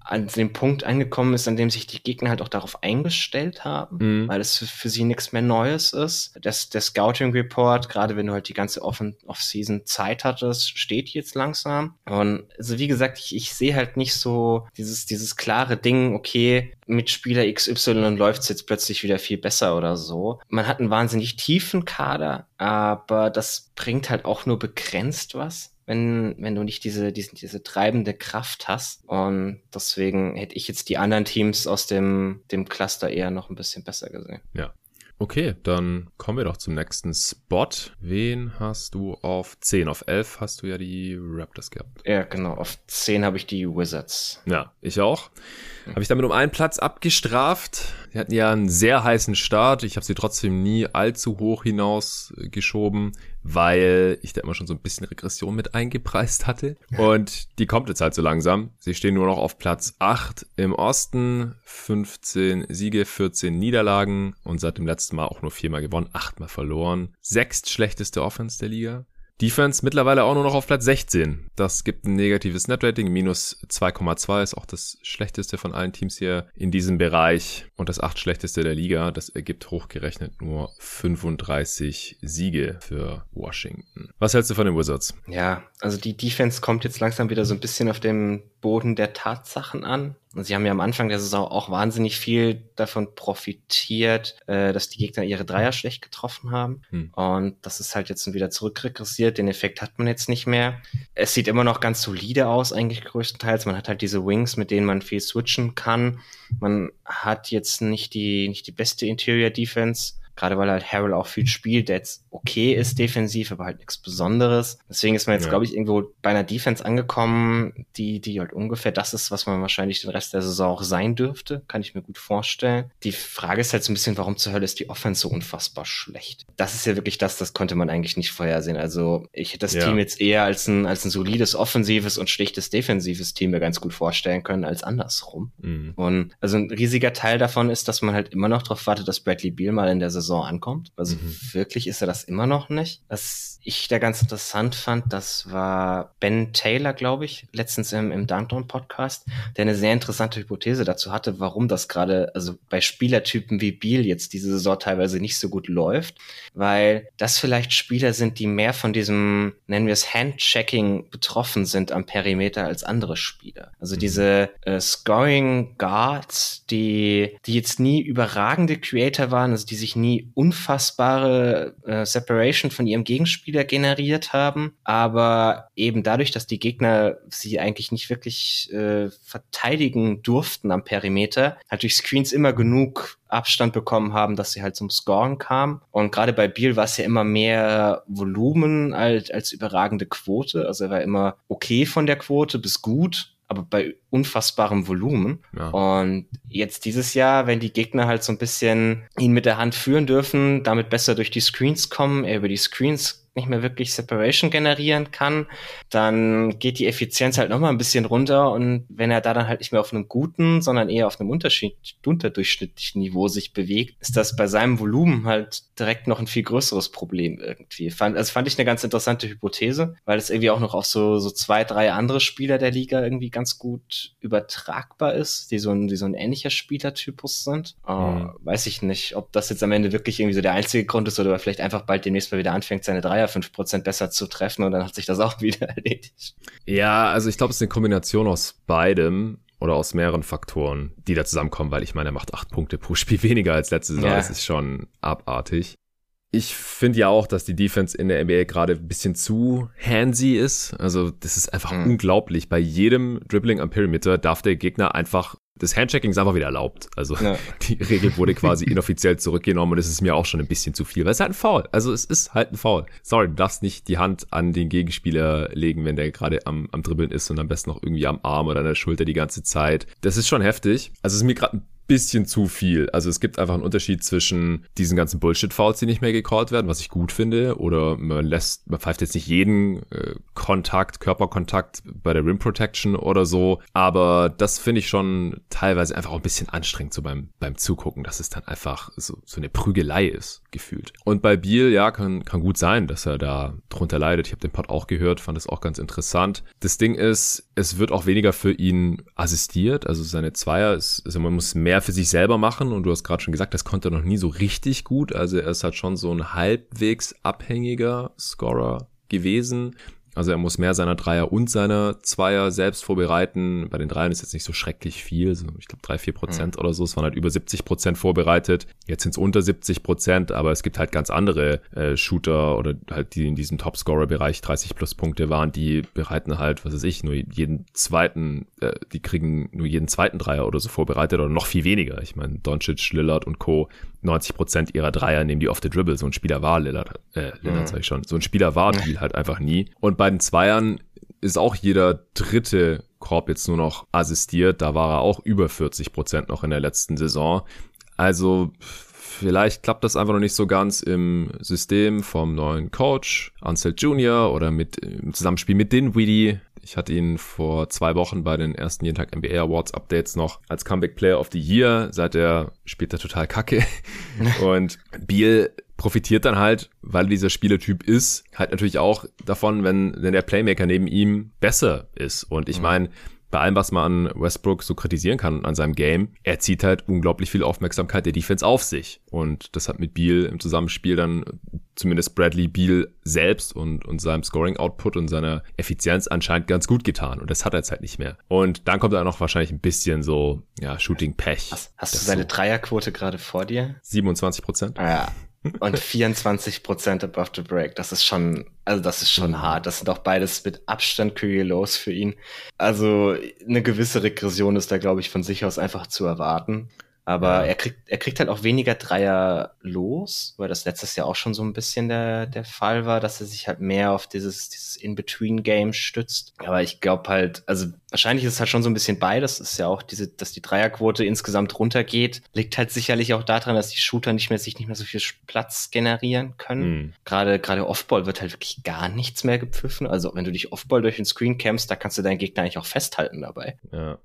an dem Punkt angekommen ist, an dem sich die Gegner halt auch darauf eingestellt haben, mhm. weil es für, sie nichts mehr Neues ist. Das, der Scouting Report, gerade wenn du halt die ganze Off-Season Zeit hattest, steht jetzt langsam. Und also wie gesagt, ich, ich sehe halt nicht so dieses, dieses klare Ding, okay, mit Spieler XY läuft es jetzt plötzlich wieder viel besser oder so. Man hat einen wahnsinnig tiefen Kader, aber das bringt halt auch nur begrenzt was wenn, wenn du nicht diese, diese, diese treibende Kraft hast. Und deswegen hätte ich jetzt die anderen Teams aus dem, dem Cluster eher noch ein bisschen besser gesehen. Ja. Okay, dann kommen wir doch zum nächsten Spot. Wen hast du auf 10? Auf 11 hast du ja die Raptors gehabt. Ja, genau. Auf 10 habe ich die Wizards. Ja, ich auch. Habe ich damit um einen Platz abgestraft. Die hatten ja einen sehr heißen Start. Ich habe sie trotzdem nie allzu hoch hinaus geschoben, weil ich da immer schon so ein bisschen Regression mit eingepreist hatte. Und die kommt jetzt halt so langsam. Sie stehen nur noch auf Platz 8 im Osten, 15 Siege, 14 Niederlagen und seit dem letzten Mal auch nur viermal gewonnen, achtmal verloren. Sechst schlechteste Offense der Liga. Defense mittlerweile auch nur noch auf Platz 16. Das gibt ein negatives Netrating, minus 2,2 ist auch das schlechteste von allen Teams hier in diesem Bereich und das acht schlechteste der Liga. Das ergibt hochgerechnet nur 35 Siege für Washington. Was hältst du von den Wizards? Ja, also die Defense kommt jetzt langsam wieder so ein bisschen auf dem Boden der Tatsachen an. Und sie haben ja am Anfang der Saison auch wahnsinnig viel davon profitiert, äh, dass die Gegner ihre Dreier schlecht getroffen haben. Hm. Und das ist halt jetzt wieder zurückregressiert. Den Effekt hat man jetzt nicht mehr. Es sieht immer noch ganz solide aus, eigentlich größtenteils. Man hat halt diese Wings, mit denen man viel switchen kann. Man hat jetzt nicht die, nicht die beste Interior Defense gerade weil halt Harrell auch viel spielt, der jetzt okay ist defensiv, aber halt nichts Besonderes. Deswegen ist man jetzt, ja. glaube ich, irgendwo bei einer Defense angekommen, die, die halt ungefähr das ist, was man wahrscheinlich den Rest der Saison auch sein dürfte. Kann ich mir gut vorstellen. Die Frage ist halt so ein bisschen, warum zur Hölle ist die Offense so unfassbar schlecht? Das ist ja wirklich das, das konnte man eigentlich nicht vorhersehen. Also ich hätte das ja. Team jetzt eher als ein, als ein solides offensives und schlichtes defensives Team mir ganz gut vorstellen können als andersrum. Mhm. Und also ein riesiger Teil davon ist, dass man halt immer noch darauf wartet, dass Bradley Beal mal in der Saison ankommt. Also mhm. wirklich ist er das immer noch nicht. Was ich da ganz interessant fand, das war Ben Taylor, glaube ich, letztens im, im Downtown Podcast, der eine sehr interessante Hypothese dazu hatte, warum das gerade, also bei Spielertypen wie Beal jetzt diese Saison teilweise nicht so gut läuft, weil das vielleicht Spieler sind, die mehr von diesem, nennen wir es Handchecking betroffen sind am Perimeter als andere Spieler. Also mhm. diese äh, Scoring Guards, die, die jetzt nie überragende Creator waren, also die sich nie unfassbare äh, Separation von ihrem Gegenspieler generiert haben, aber eben dadurch, dass die Gegner sie eigentlich nicht wirklich äh, verteidigen durften am Perimeter, halt durch Screens immer genug Abstand bekommen haben, dass sie halt zum Scoren kamen. Und gerade bei Biel war es ja immer mehr Volumen als, als überragende Quote. Also er war immer okay von der Quote bis gut aber bei unfassbarem Volumen. Ja. Und jetzt dieses Jahr, wenn die Gegner halt so ein bisschen ihn mit der Hand führen dürfen, damit besser durch die Screens kommen, er über die Screens nicht mehr wirklich Separation generieren kann, dann geht die Effizienz halt nochmal ein bisschen runter und wenn er da dann halt nicht mehr auf einem guten, sondern eher auf einem Unterschied, unterdurchschnittlichen Niveau sich bewegt, ist das bei seinem Volumen halt direkt noch ein viel größeres Problem irgendwie. Fand, also fand ich eine ganz interessante Hypothese, weil es irgendwie auch noch auf so, so zwei, drei andere Spieler der Liga irgendwie ganz gut übertragbar ist, die so ein, die so ein ähnlicher Spielertypus sind. Mhm. Uh, weiß ich nicht, ob das jetzt am Ende wirklich irgendwie so der einzige Grund ist oder vielleicht einfach bald demnächst mal wieder anfängt, seine Dreier 5% besser zu treffen und dann hat sich das auch wieder erledigt. Ja, also ich glaube, es ist eine Kombination aus beidem oder aus mehreren Faktoren, die da zusammenkommen, weil ich meine, er macht acht Punkte pro Spiel weniger als letzte Saison. Ja. Das ist schon abartig. Ich finde ja auch, dass die Defense in der NBA gerade ein bisschen zu handsy ist. Also das ist einfach mhm. unglaublich. Bei jedem Dribbling am Perimeter darf der Gegner einfach das Handchecking ist einfach wieder erlaubt. Also ja. die Regel wurde quasi inoffiziell zurückgenommen und es ist mir auch schon ein bisschen zu viel, weil es ist halt ein Foul. Also es ist halt ein Foul. Sorry, du darfst nicht die Hand an den Gegenspieler legen, wenn der gerade am, am Dribbeln ist und am besten noch irgendwie am Arm oder an der Schulter die ganze Zeit. Das ist schon heftig. Also es ist mir gerade ein bisschen zu viel. Also es gibt einfach einen Unterschied zwischen diesen ganzen Bullshit-Fouls, die nicht mehr gecallt werden, was ich gut finde, oder man lässt, man pfeift jetzt nicht jeden äh, Kontakt, Körperkontakt bei der Rim Protection oder so, aber das finde ich schon teilweise einfach auch ein bisschen anstrengend so beim, beim Zugucken, dass es dann einfach so, so eine Prügelei ist, gefühlt. Und bei Biel, ja, kann, kann gut sein, dass er da drunter leidet. Ich habe den Pod auch gehört, fand es auch ganz interessant. Das Ding ist, es wird auch weniger für ihn assistiert, also seine Zweier, ist, also man muss mehr für sich selber machen und du hast gerade schon gesagt, das konnte er noch nie so richtig gut. Also er ist halt schon so ein halbwegs abhängiger Scorer gewesen. Also er muss mehr seiner Dreier und seiner Zweier selbst vorbereiten. Bei den Dreiern ist jetzt nicht so schrecklich viel, so ich glaube drei, vier Prozent mhm. oder so. Es waren halt über 70 Prozent vorbereitet. Jetzt sind es unter 70 Prozent, aber es gibt halt ganz andere äh, Shooter oder halt die in diesem Topscorer-Bereich 30 plus Punkte waren, die bereiten halt, was weiß ich, nur jeden zweiten, äh, die kriegen nur jeden zweiten Dreier oder so vorbereitet oder noch viel weniger. Ich meine, Doncic, Lillard und Co. 90 Prozent ihrer Dreier nehmen die off the dribble. So ein Spieler war Lillard, äh, Lillard mhm. sag ich schon. So ein Spieler war Deal halt einfach nie. Und bei den Zweiern ist auch jeder dritte Korb jetzt nur noch assistiert. Da war er auch über 40 Prozent noch in der letzten Saison. Also vielleicht klappt das einfach noch nicht so ganz im System vom neuen Coach, Ansel Jr. oder mit im Zusammenspiel mit Dinwiddie. Ich hatte ihn vor zwei Wochen bei den ersten jeden Tag NBA Awards Updates noch als Comeback Player of the Year. Seit er spielt er total kacke. Und Beal profitiert dann halt, weil er dieser Spielertyp ist, halt natürlich auch davon, wenn, wenn der Playmaker neben ihm besser ist. Und ich mhm. meine, bei allem, was man an Westbrook so kritisieren kann an seinem Game, er zieht halt unglaublich viel Aufmerksamkeit der Defense auf sich. Und das hat mit Beal im Zusammenspiel dann zumindest Bradley Beal selbst und, und seinem Scoring-Output und seiner Effizienz anscheinend ganz gut getan. Und das hat er jetzt halt nicht mehr. Und dann kommt er noch wahrscheinlich ein bisschen so, ja, Shooting-Pech. Hast, hast du seine so Dreierquote gerade vor dir? 27 Prozent. Ja, und 24 Prozent above the break. Das ist schon, also das ist schon hart. Das sind auch beides mit Abstand los für ihn. Also eine gewisse Regression ist da, glaube ich, von sich aus einfach zu erwarten. Aber ja. er kriegt, er kriegt halt auch weniger Dreier los, weil das letztes Jahr auch schon so ein bisschen der, der Fall war, dass er sich halt mehr auf dieses, dieses In-Between-Game stützt. Aber ich glaube halt, also wahrscheinlich ist es halt schon so ein bisschen beides. ist ja auch diese, dass die Dreierquote insgesamt runtergeht, liegt halt sicherlich auch daran, dass die Shooter nicht mehr, sich nicht mehr so viel Platz generieren können. Mhm. Gerade, gerade Offball wird halt wirklich gar nichts mehr gepfiffen. Also wenn du dich Offball durch den Screen campst, da kannst du deinen Gegner eigentlich auch festhalten dabei. Ja.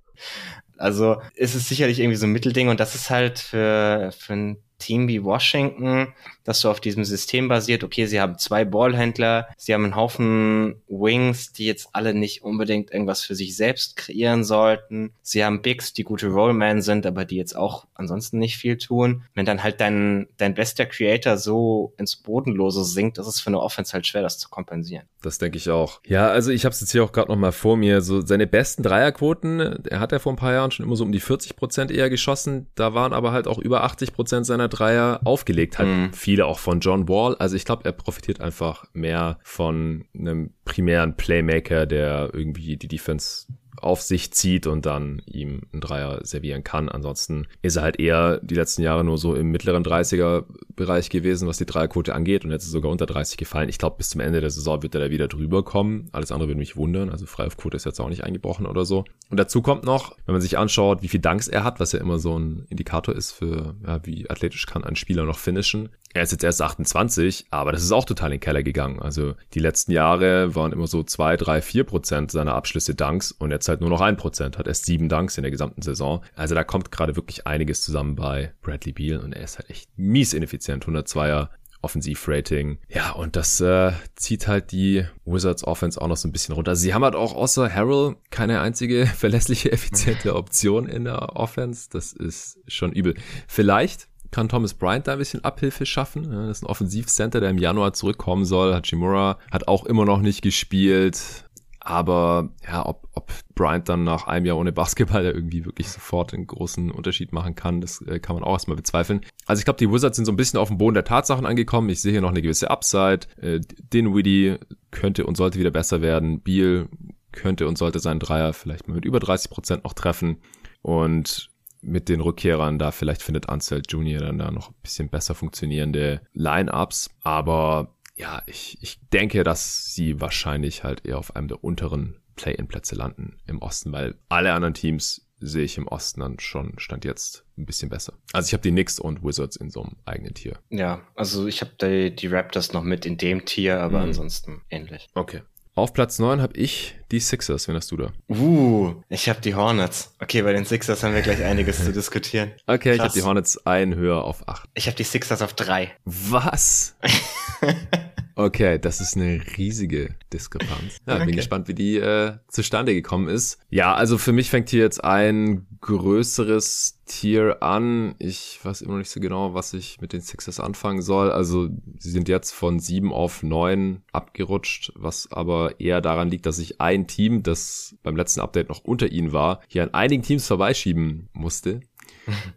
Also ist es sicherlich irgendwie so ein Mittelding und das ist halt für, für ein Team wie Washington, das so auf diesem System basiert. Okay, sie haben zwei Ballhändler, sie haben einen Haufen Wings, die jetzt alle nicht unbedingt irgendwas für sich selbst kreieren sollten. Sie haben Bigs, die gute Rollman sind, aber die jetzt auch ansonsten nicht viel tun. Wenn dann halt dein, dein bester Creator so ins Bodenlose sinkt, ist es für eine Offense halt schwer, das zu kompensieren. Das denke ich auch. Ja, also ich habe es jetzt hier auch gerade noch mal vor mir. So seine besten Dreierquoten, er hat ja vor ein paar Jahren schon immer so um die 40 Prozent eher geschossen. Da waren aber halt auch über 80 Prozent seiner Dreier aufgelegt. Halt mhm. viele auch von John Wall. Also ich glaube, er profitiert einfach mehr von einem primären Playmaker, der irgendwie die Defense auf sich zieht und dann ihm einen Dreier servieren kann. Ansonsten ist er halt eher die letzten Jahre nur so im mittleren 30er-Bereich gewesen, was die Dreierquote angeht und jetzt ist sogar unter 30 gefallen. Ich glaube, bis zum Ende der Saison wird er da wieder drüber kommen. Alles andere würde mich wundern. Also Freiwurfquote ist jetzt auch nicht eingebrochen oder so. Und dazu kommt noch, wenn man sich anschaut, wie viel Danks er hat, was ja immer so ein Indikator ist für, ja, wie athletisch kann ein Spieler noch finishen. Er ist jetzt erst 28, aber das ist auch total in den Keller gegangen. Also die letzten Jahre waren immer so zwei, drei, vier Prozent seiner Abschlüsse Danks und jetzt halt nur noch ein Prozent, hat erst sieben Danks in der gesamten Saison. Also da kommt gerade wirklich einiges zusammen bei Bradley Beal und er ist halt echt mies ineffizient. 102er Offensivrating. Ja, und das äh, zieht halt die Wizards Offense auch noch so ein bisschen runter. Sie haben halt auch außer Harrell keine einzige verlässliche, effiziente Option in der Offense. Das ist schon übel. Vielleicht kann Thomas Bryant da ein bisschen Abhilfe schaffen. Das ist ein Offensivcenter, der im Januar zurückkommen soll. Hachimura hat auch immer noch nicht gespielt. Aber ja, ob, ob Bryant dann nach einem Jahr ohne Basketball da irgendwie wirklich sofort einen großen Unterschied machen kann, das äh, kann man auch erstmal bezweifeln. Also ich glaube, die Wizards sind so ein bisschen auf dem Boden der Tatsachen angekommen. Ich sehe hier noch eine gewisse Upside. Äh, Dinwiddie könnte und sollte wieder besser werden. Beal könnte und sollte seinen Dreier vielleicht mal mit über 30 Prozent noch treffen. Und mit den Rückkehrern da vielleicht findet Ansel Junior dann da noch ein bisschen besser funktionierende Line-Ups. Aber ja, ich, ich denke, dass sie wahrscheinlich halt eher auf einem der unteren Play-in-Plätze landen im Osten, weil alle anderen Teams sehe ich im Osten dann schon stand jetzt ein bisschen besser. Also ich habe die Knicks und Wizards in so einem eigenen Tier. Ja, also ich habe die, die Raptors noch mit in dem Tier, aber mhm. ansonsten ähnlich. Okay. Auf Platz 9 habe ich die Sixers, wenn hast du da? Uh, ich habe die Hornets. Okay, bei den Sixers haben wir gleich einiges zu diskutieren. Okay, Krass. ich habe die Hornets ein höher auf 8. Ich habe die Sixers auf 3. Was? Okay, das ist eine riesige Diskrepanz. Ja, okay. bin gespannt, wie die äh, zustande gekommen ist. Ja, also für mich fängt hier jetzt ein größeres Tier an. Ich weiß immer noch nicht so genau, was ich mit den Sixers anfangen soll. Also sie sind jetzt von sieben auf neun abgerutscht, was aber eher daran liegt, dass ich ein Team, das beim letzten Update noch unter ihnen war, hier an einigen Teams vorbeischieben musste.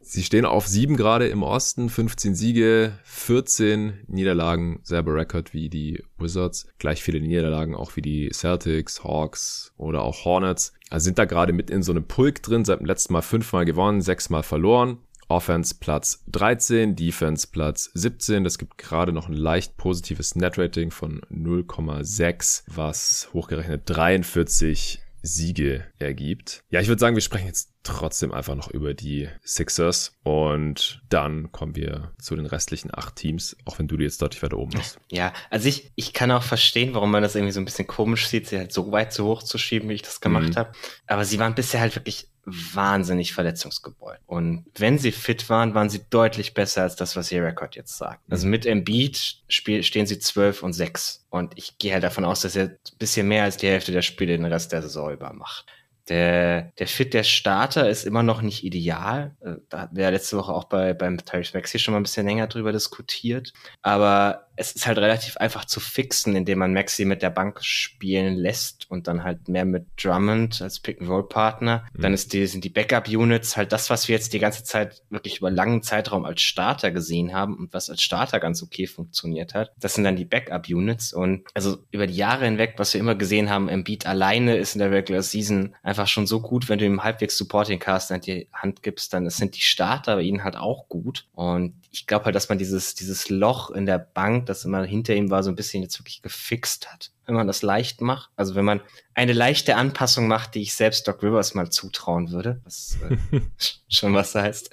Sie stehen auf sieben gerade im Osten, 15 Siege, 14 Niederlagen, selber Rekord wie die Wizards, gleich viele Niederlagen auch wie die Celtics, Hawks oder auch Hornets. Also sind da gerade mit in so einem Pulk drin, seit dem letzten Mal fünfmal gewonnen, sechsmal verloren. Offense Platz 13, Defense Platz 17. Das gibt gerade noch ein leicht positives Netrating von 0,6, was hochgerechnet 43 Siege ergibt. Ja, ich würde sagen, wir sprechen jetzt trotzdem einfach noch über die Sixers und dann kommen wir zu den restlichen acht Teams, auch wenn du die jetzt deutlich weiter oben hast. Ja, also ich, ich kann auch verstehen, warum man das irgendwie so ein bisschen komisch sieht, sie halt so weit zu hoch zu schieben, wie ich das gemacht mhm. habe. Aber sie waren bisher halt wirklich wahnsinnig verletzungsgebeut. Und wenn sie fit waren, waren sie deutlich besser als das, was ihr Rekord jetzt sagt. Also mhm. mit Embiid stehen sie 12 und 6. Und ich gehe halt davon aus, dass er ein bisschen mehr als die Hälfte der Spiele den Rest der Saison über macht. Der, der Fit der Starter ist immer noch nicht ideal. Äh, da hatten wir ja letzte Woche auch bei, beim Tyrese Maxi schon mal ein bisschen länger drüber diskutiert. Aber es ist halt relativ einfach zu fixen, indem man Maxi mit der Bank spielen lässt und dann halt mehr mit Drummond als Pick-and-Roll-Partner. Mhm. Dann ist die, sind die Backup-Units halt das, was wir jetzt die ganze Zeit wirklich über langen Zeitraum als Starter gesehen haben und was als Starter ganz okay funktioniert hat. Das sind dann die Backup-Units und also über die Jahre hinweg, was wir immer gesehen haben, Embiid alleine ist in der Regular Season einfach schon so gut, wenn du ihm halbwegs Supporting Cast an die Hand gibst, dann sind die Starter bei ihnen halt auch gut und ich glaube halt, dass man dieses, dieses Loch in der Bank, das immer hinter ihm war, so ein bisschen jetzt wirklich gefixt hat wenn man das leicht macht. Also wenn man eine leichte Anpassung macht, die ich selbst Doc Rivers mal zutrauen würde, was äh, schon was heißt.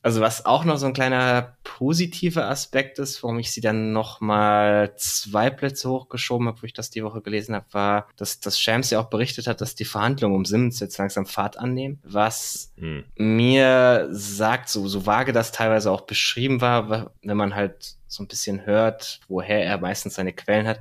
Also was auch noch so ein kleiner positiver Aspekt ist, warum ich sie dann noch mal zwei Plätze hochgeschoben habe, wo ich das die Woche gelesen habe, war, dass, dass Shams ja auch berichtet hat, dass die Verhandlungen um Simmons jetzt langsam Fahrt annehmen, was hm. mir sagt, so, so vage das teilweise auch beschrieben war, wenn man halt so ein bisschen hört, woher er meistens seine Quellen hat,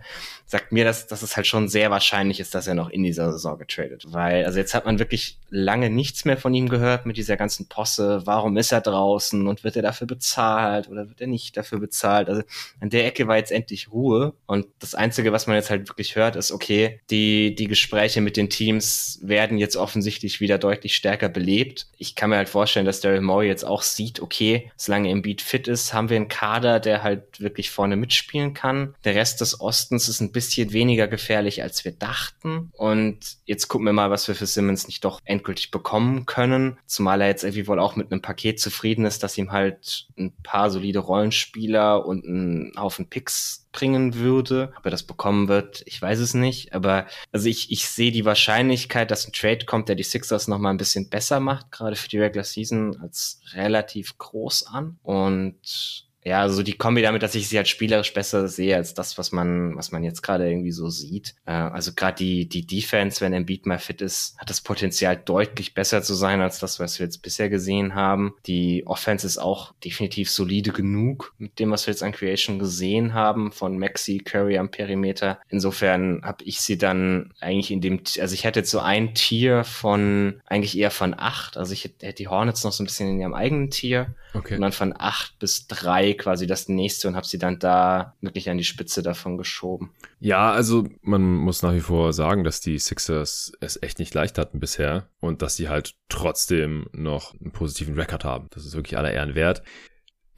sagt mir, dass, dass es halt schon sehr wahrscheinlich ist, dass er noch in dieser Saison getradet. Weil, also jetzt hat man wirklich lange nichts mehr von ihm gehört mit dieser ganzen Posse. Warum ist er draußen und wird er dafür bezahlt oder wird er nicht dafür bezahlt? Also an der Ecke war jetzt endlich Ruhe. Und das Einzige, was man jetzt halt wirklich hört, ist, okay, die, die Gespräche mit den Teams werden jetzt offensichtlich wieder deutlich stärker belebt. Ich kann mir halt vorstellen, dass Daryl Morey jetzt auch sieht, okay, solange Embiid fit ist, haben wir einen Kader, der halt wirklich vorne mitspielen kann. Der Rest des Ostens ist ein bisschen weniger gefährlich, als wir dachten. Und jetzt gucken wir mal, was wir für Simmons nicht doch endgültig bekommen können. Zumal er jetzt irgendwie wohl auch mit einem Paket zufrieden ist, dass ihm halt ein paar solide Rollenspieler und ein Haufen Picks bringen würde. Ob er das bekommen wird, ich weiß es nicht. Aber also ich, ich sehe die Wahrscheinlichkeit, dass ein Trade kommt, der die Sixers noch mal ein bisschen besser macht, gerade für die Regular Season, als relativ groß an. Und ja, also die Kombi damit, dass ich sie halt spielerisch besser sehe als das, was man, was man jetzt gerade irgendwie so sieht. Äh, also gerade die, die Defense, wenn Embiid mal fit ist, hat das Potenzial deutlich besser zu sein als das, was wir jetzt bisher gesehen haben. Die Offense ist auch definitiv solide genug mit dem, was wir jetzt an Creation gesehen haben von Maxi, Curry am Perimeter. Insofern habe ich sie dann eigentlich in dem, also ich hätte jetzt so ein Tier von, eigentlich eher von acht. Also ich hätte die Hornets noch so ein bisschen in ihrem eigenen Tier. Okay. Und dann von acht bis drei quasi das nächste und habe sie dann da wirklich an die Spitze davon geschoben. Ja, also man muss nach wie vor sagen, dass die Sixers es echt nicht leicht hatten bisher und dass sie halt trotzdem noch einen positiven Rekord haben. Das ist wirklich aller Ehren wert.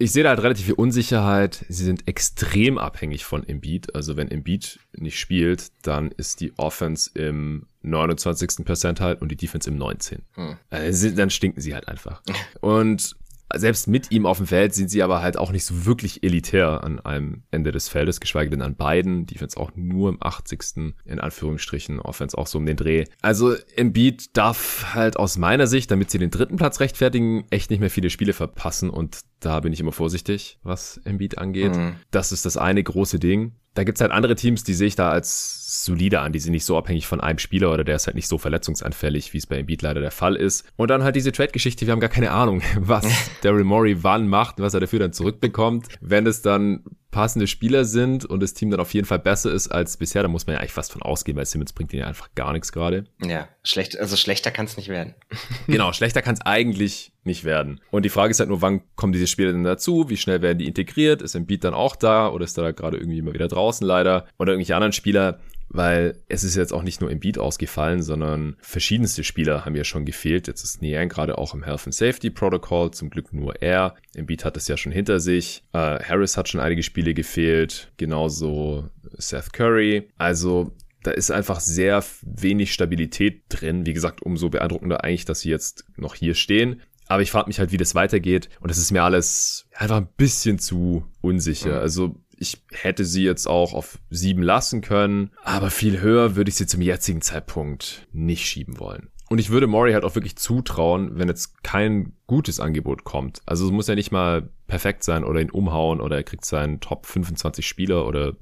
Ich sehe da halt relativ viel Unsicherheit. Sie sind extrem abhängig von Embiid. Also wenn Embiid nicht spielt, dann ist die Offense im 29. Percentile und die Defense im 19. Hm. Also dann stinken sie halt einfach. Und selbst mit ihm auf dem Feld sind sie aber halt auch nicht so wirklich elitär an einem Ende des Feldes, geschweige denn an beiden. Defense auch nur im 80. in Anführungsstrichen, Offense auch so um den Dreh. Also Embiid darf halt aus meiner Sicht, damit sie den dritten Platz rechtfertigen, echt nicht mehr viele Spiele verpassen und da bin ich immer vorsichtig, was Embiid angeht. Mhm. Das ist das eine große Ding. Da gibt's halt andere Teams, die sehe ich da als solide an. Die sind nicht so abhängig von einem Spieler oder der ist halt nicht so verletzungsanfällig, wie es bei Embiid leider der Fall ist. Und dann halt diese Trade-Geschichte. Wir haben gar keine Ahnung, was Daryl Morey wann macht, was er dafür dann zurückbekommt. Wenn es dann passende Spieler sind und das Team dann auf jeden Fall besser ist als bisher, dann muss man ja eigentlich fast von ausgehen, weil Simmons bringt ihnen ja einfach gar nichts gerade. Ja, schlecht, also schlechter kann es nicht werden. genau, schlechter kann es eigentlich nicht werden. Und die Frage ist halt nur, wann kommen diese Spieler denn dazu? Wie schnell werden die integriert? Ist Embiid dann auch da oder ist da gerade irgendwie immer wieder draußen leider? Oder irgendwelche anderen Spieler? Weil es ist jetzt auch nicht nur im Beat ausgefallen, sondern verschiedenste Spieler haben ja schon gefehlt. Jetzt ist Nian gerade auch im Health and Safety Protocol, zum Glück nur er. Im Beat hat es ja schon hinter sich. Äh, Harris hat schon einige Spiele gefehlt, genauso Seth Curry. Also da ist einfach sehr wenig Stabilität drin. Wie gesagt, umso beeindruckender eigentlich, dass sie jetzt noch hier stehen. Aber ich frage mich halt, wie das weitergeht. Und das ist mir alles einfach ein bisschen zu unsicher. Mhm. Also Ich hätte sie jetzt auch auf sieben lassen können, aber viel höher würde ich sie zum jetzigen Zeitpunkt nicht schieben wollen. Und ich würde Mori halt auch wirklich zutrauen, wenn jetzt kein gutes Angebot kommt. Also es muss ja nicht mal perfekt sein oder ihn umhauen oder er kriegt seinen Top 25 Spieler oder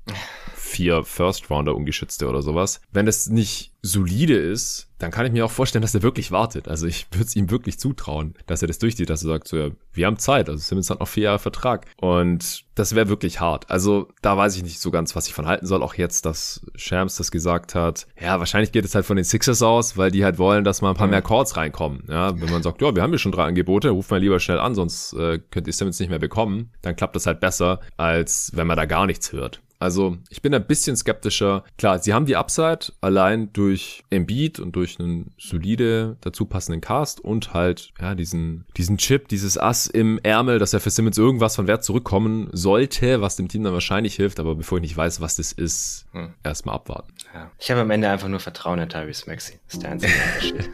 vier First Rounder ungeschützte oder sowas. Wenn es nicht solide ist, dann kann ich mir auch vorstellen, dass er wirklich wartet. Also ich würde es ihm wirklich zutrauen, dass er das durchzieht, dass er sagt, so, ja, wir haben Zeit. Also Simmons hat noch vier Jahre Vertrag. Und das wäre wirklich hart. Also da weiß ich nicht so ganz, was ich von halten soll. Auch jetzt, dass Shams das gesagt hat. Ja, wahrscheinlich geht es halt von den Sixers aus, weil die halt wollen, dass mal ein paar mehr Calls reinkommen. Ja, wenn man sagt, ja, wir haben ja schon drei Angebote, ruft mal lieber schnell an, sonst äh, könnt ihr Simmons nicht mehr bekommen. Dann klappt das halt besser, als wenn man da gar nichts hört. Also ich bin ein bisschen skeptischer. Klar, sie haben die Upside allein durch Embiid und durch einen solide dazu passenden Cast und halt ja diesen diesen Chip, dieses Ass im Ärmel, dass er für Simmons irgendwas von Wert zurückkommen sollte, was dem Team dann wahrscheinlich hilft. Aber bevor ich nicht weiß, was das ist, hm. erstmal abwarten. Ja. Ich habe am Ende einfach nur Vertrauen in Tyrese Maxi. Das ist der einzige Unterschied.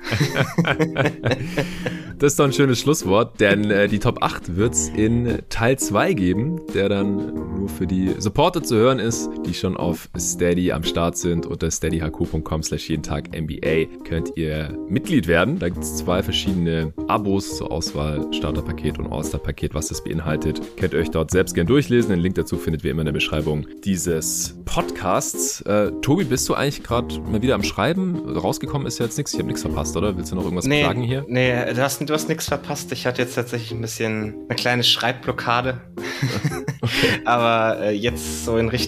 das ist doch ein schönes Schlusswort, denn äh, die Top 8 wird's in Teil 2 geben, der dann nur für die Supporter zu hören ist, die schon auf Steady am Start sind. Unter steadyhq.com slash jeden Tag NBA könnt ihr Mitglied werden. Da gibt's zwei verschiedene Abos zur Auswahl, Starterpaket und All-Star-Paket, was das beinhaltet. Könnt ihr euch dort selbst gern durchlesen. Den Link dazu findet ihr immer in der Beschreibung dieses Podcasts. Äh, Tobi, bist du eigentlich gerade mal wieder am Schreiben? Rausgekommen ist jetzt nichts. Ich habe nichts verpasst, oder? Willst du noch irgendwas nee, sagen hier? Nee, du hast, du hast nichts verpasst. Ich hatte jetzt tatsächlich ein bisschen eine kleine Schreibblockade. okay. Aber äh, jetzt so in Richtung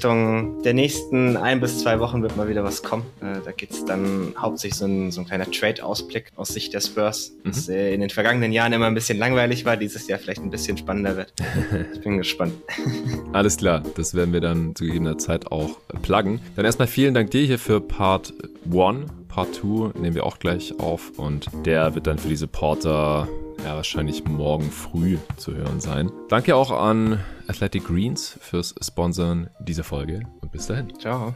der nächsten ein bis zwei Wochen wird mal wieder was kommen. Äh, da es dann hauptsächlich so ein, so ein kleiner Trade-Ausblick aus Sicht der Spurs, mhm. was äh, in den vergangenen Jahren immer ein bisschen langweilig war, dieses Jahr vielleicht ein bisschen spannender wird. ich bin gespannt. Alles klar, das werden wir dann zu gegebener Zeit auch pluggen. Dann erstmal vielen Dank dir hier für Part 1. Part 2 nehmen wir auch gleich auf und der wird dann für diese Porter ja, wahrscheinlich morgen früh zu hören sein. Danke auch an Athletic Greens fürs Sponsoren dieser Folge und bis dahin. Ciao.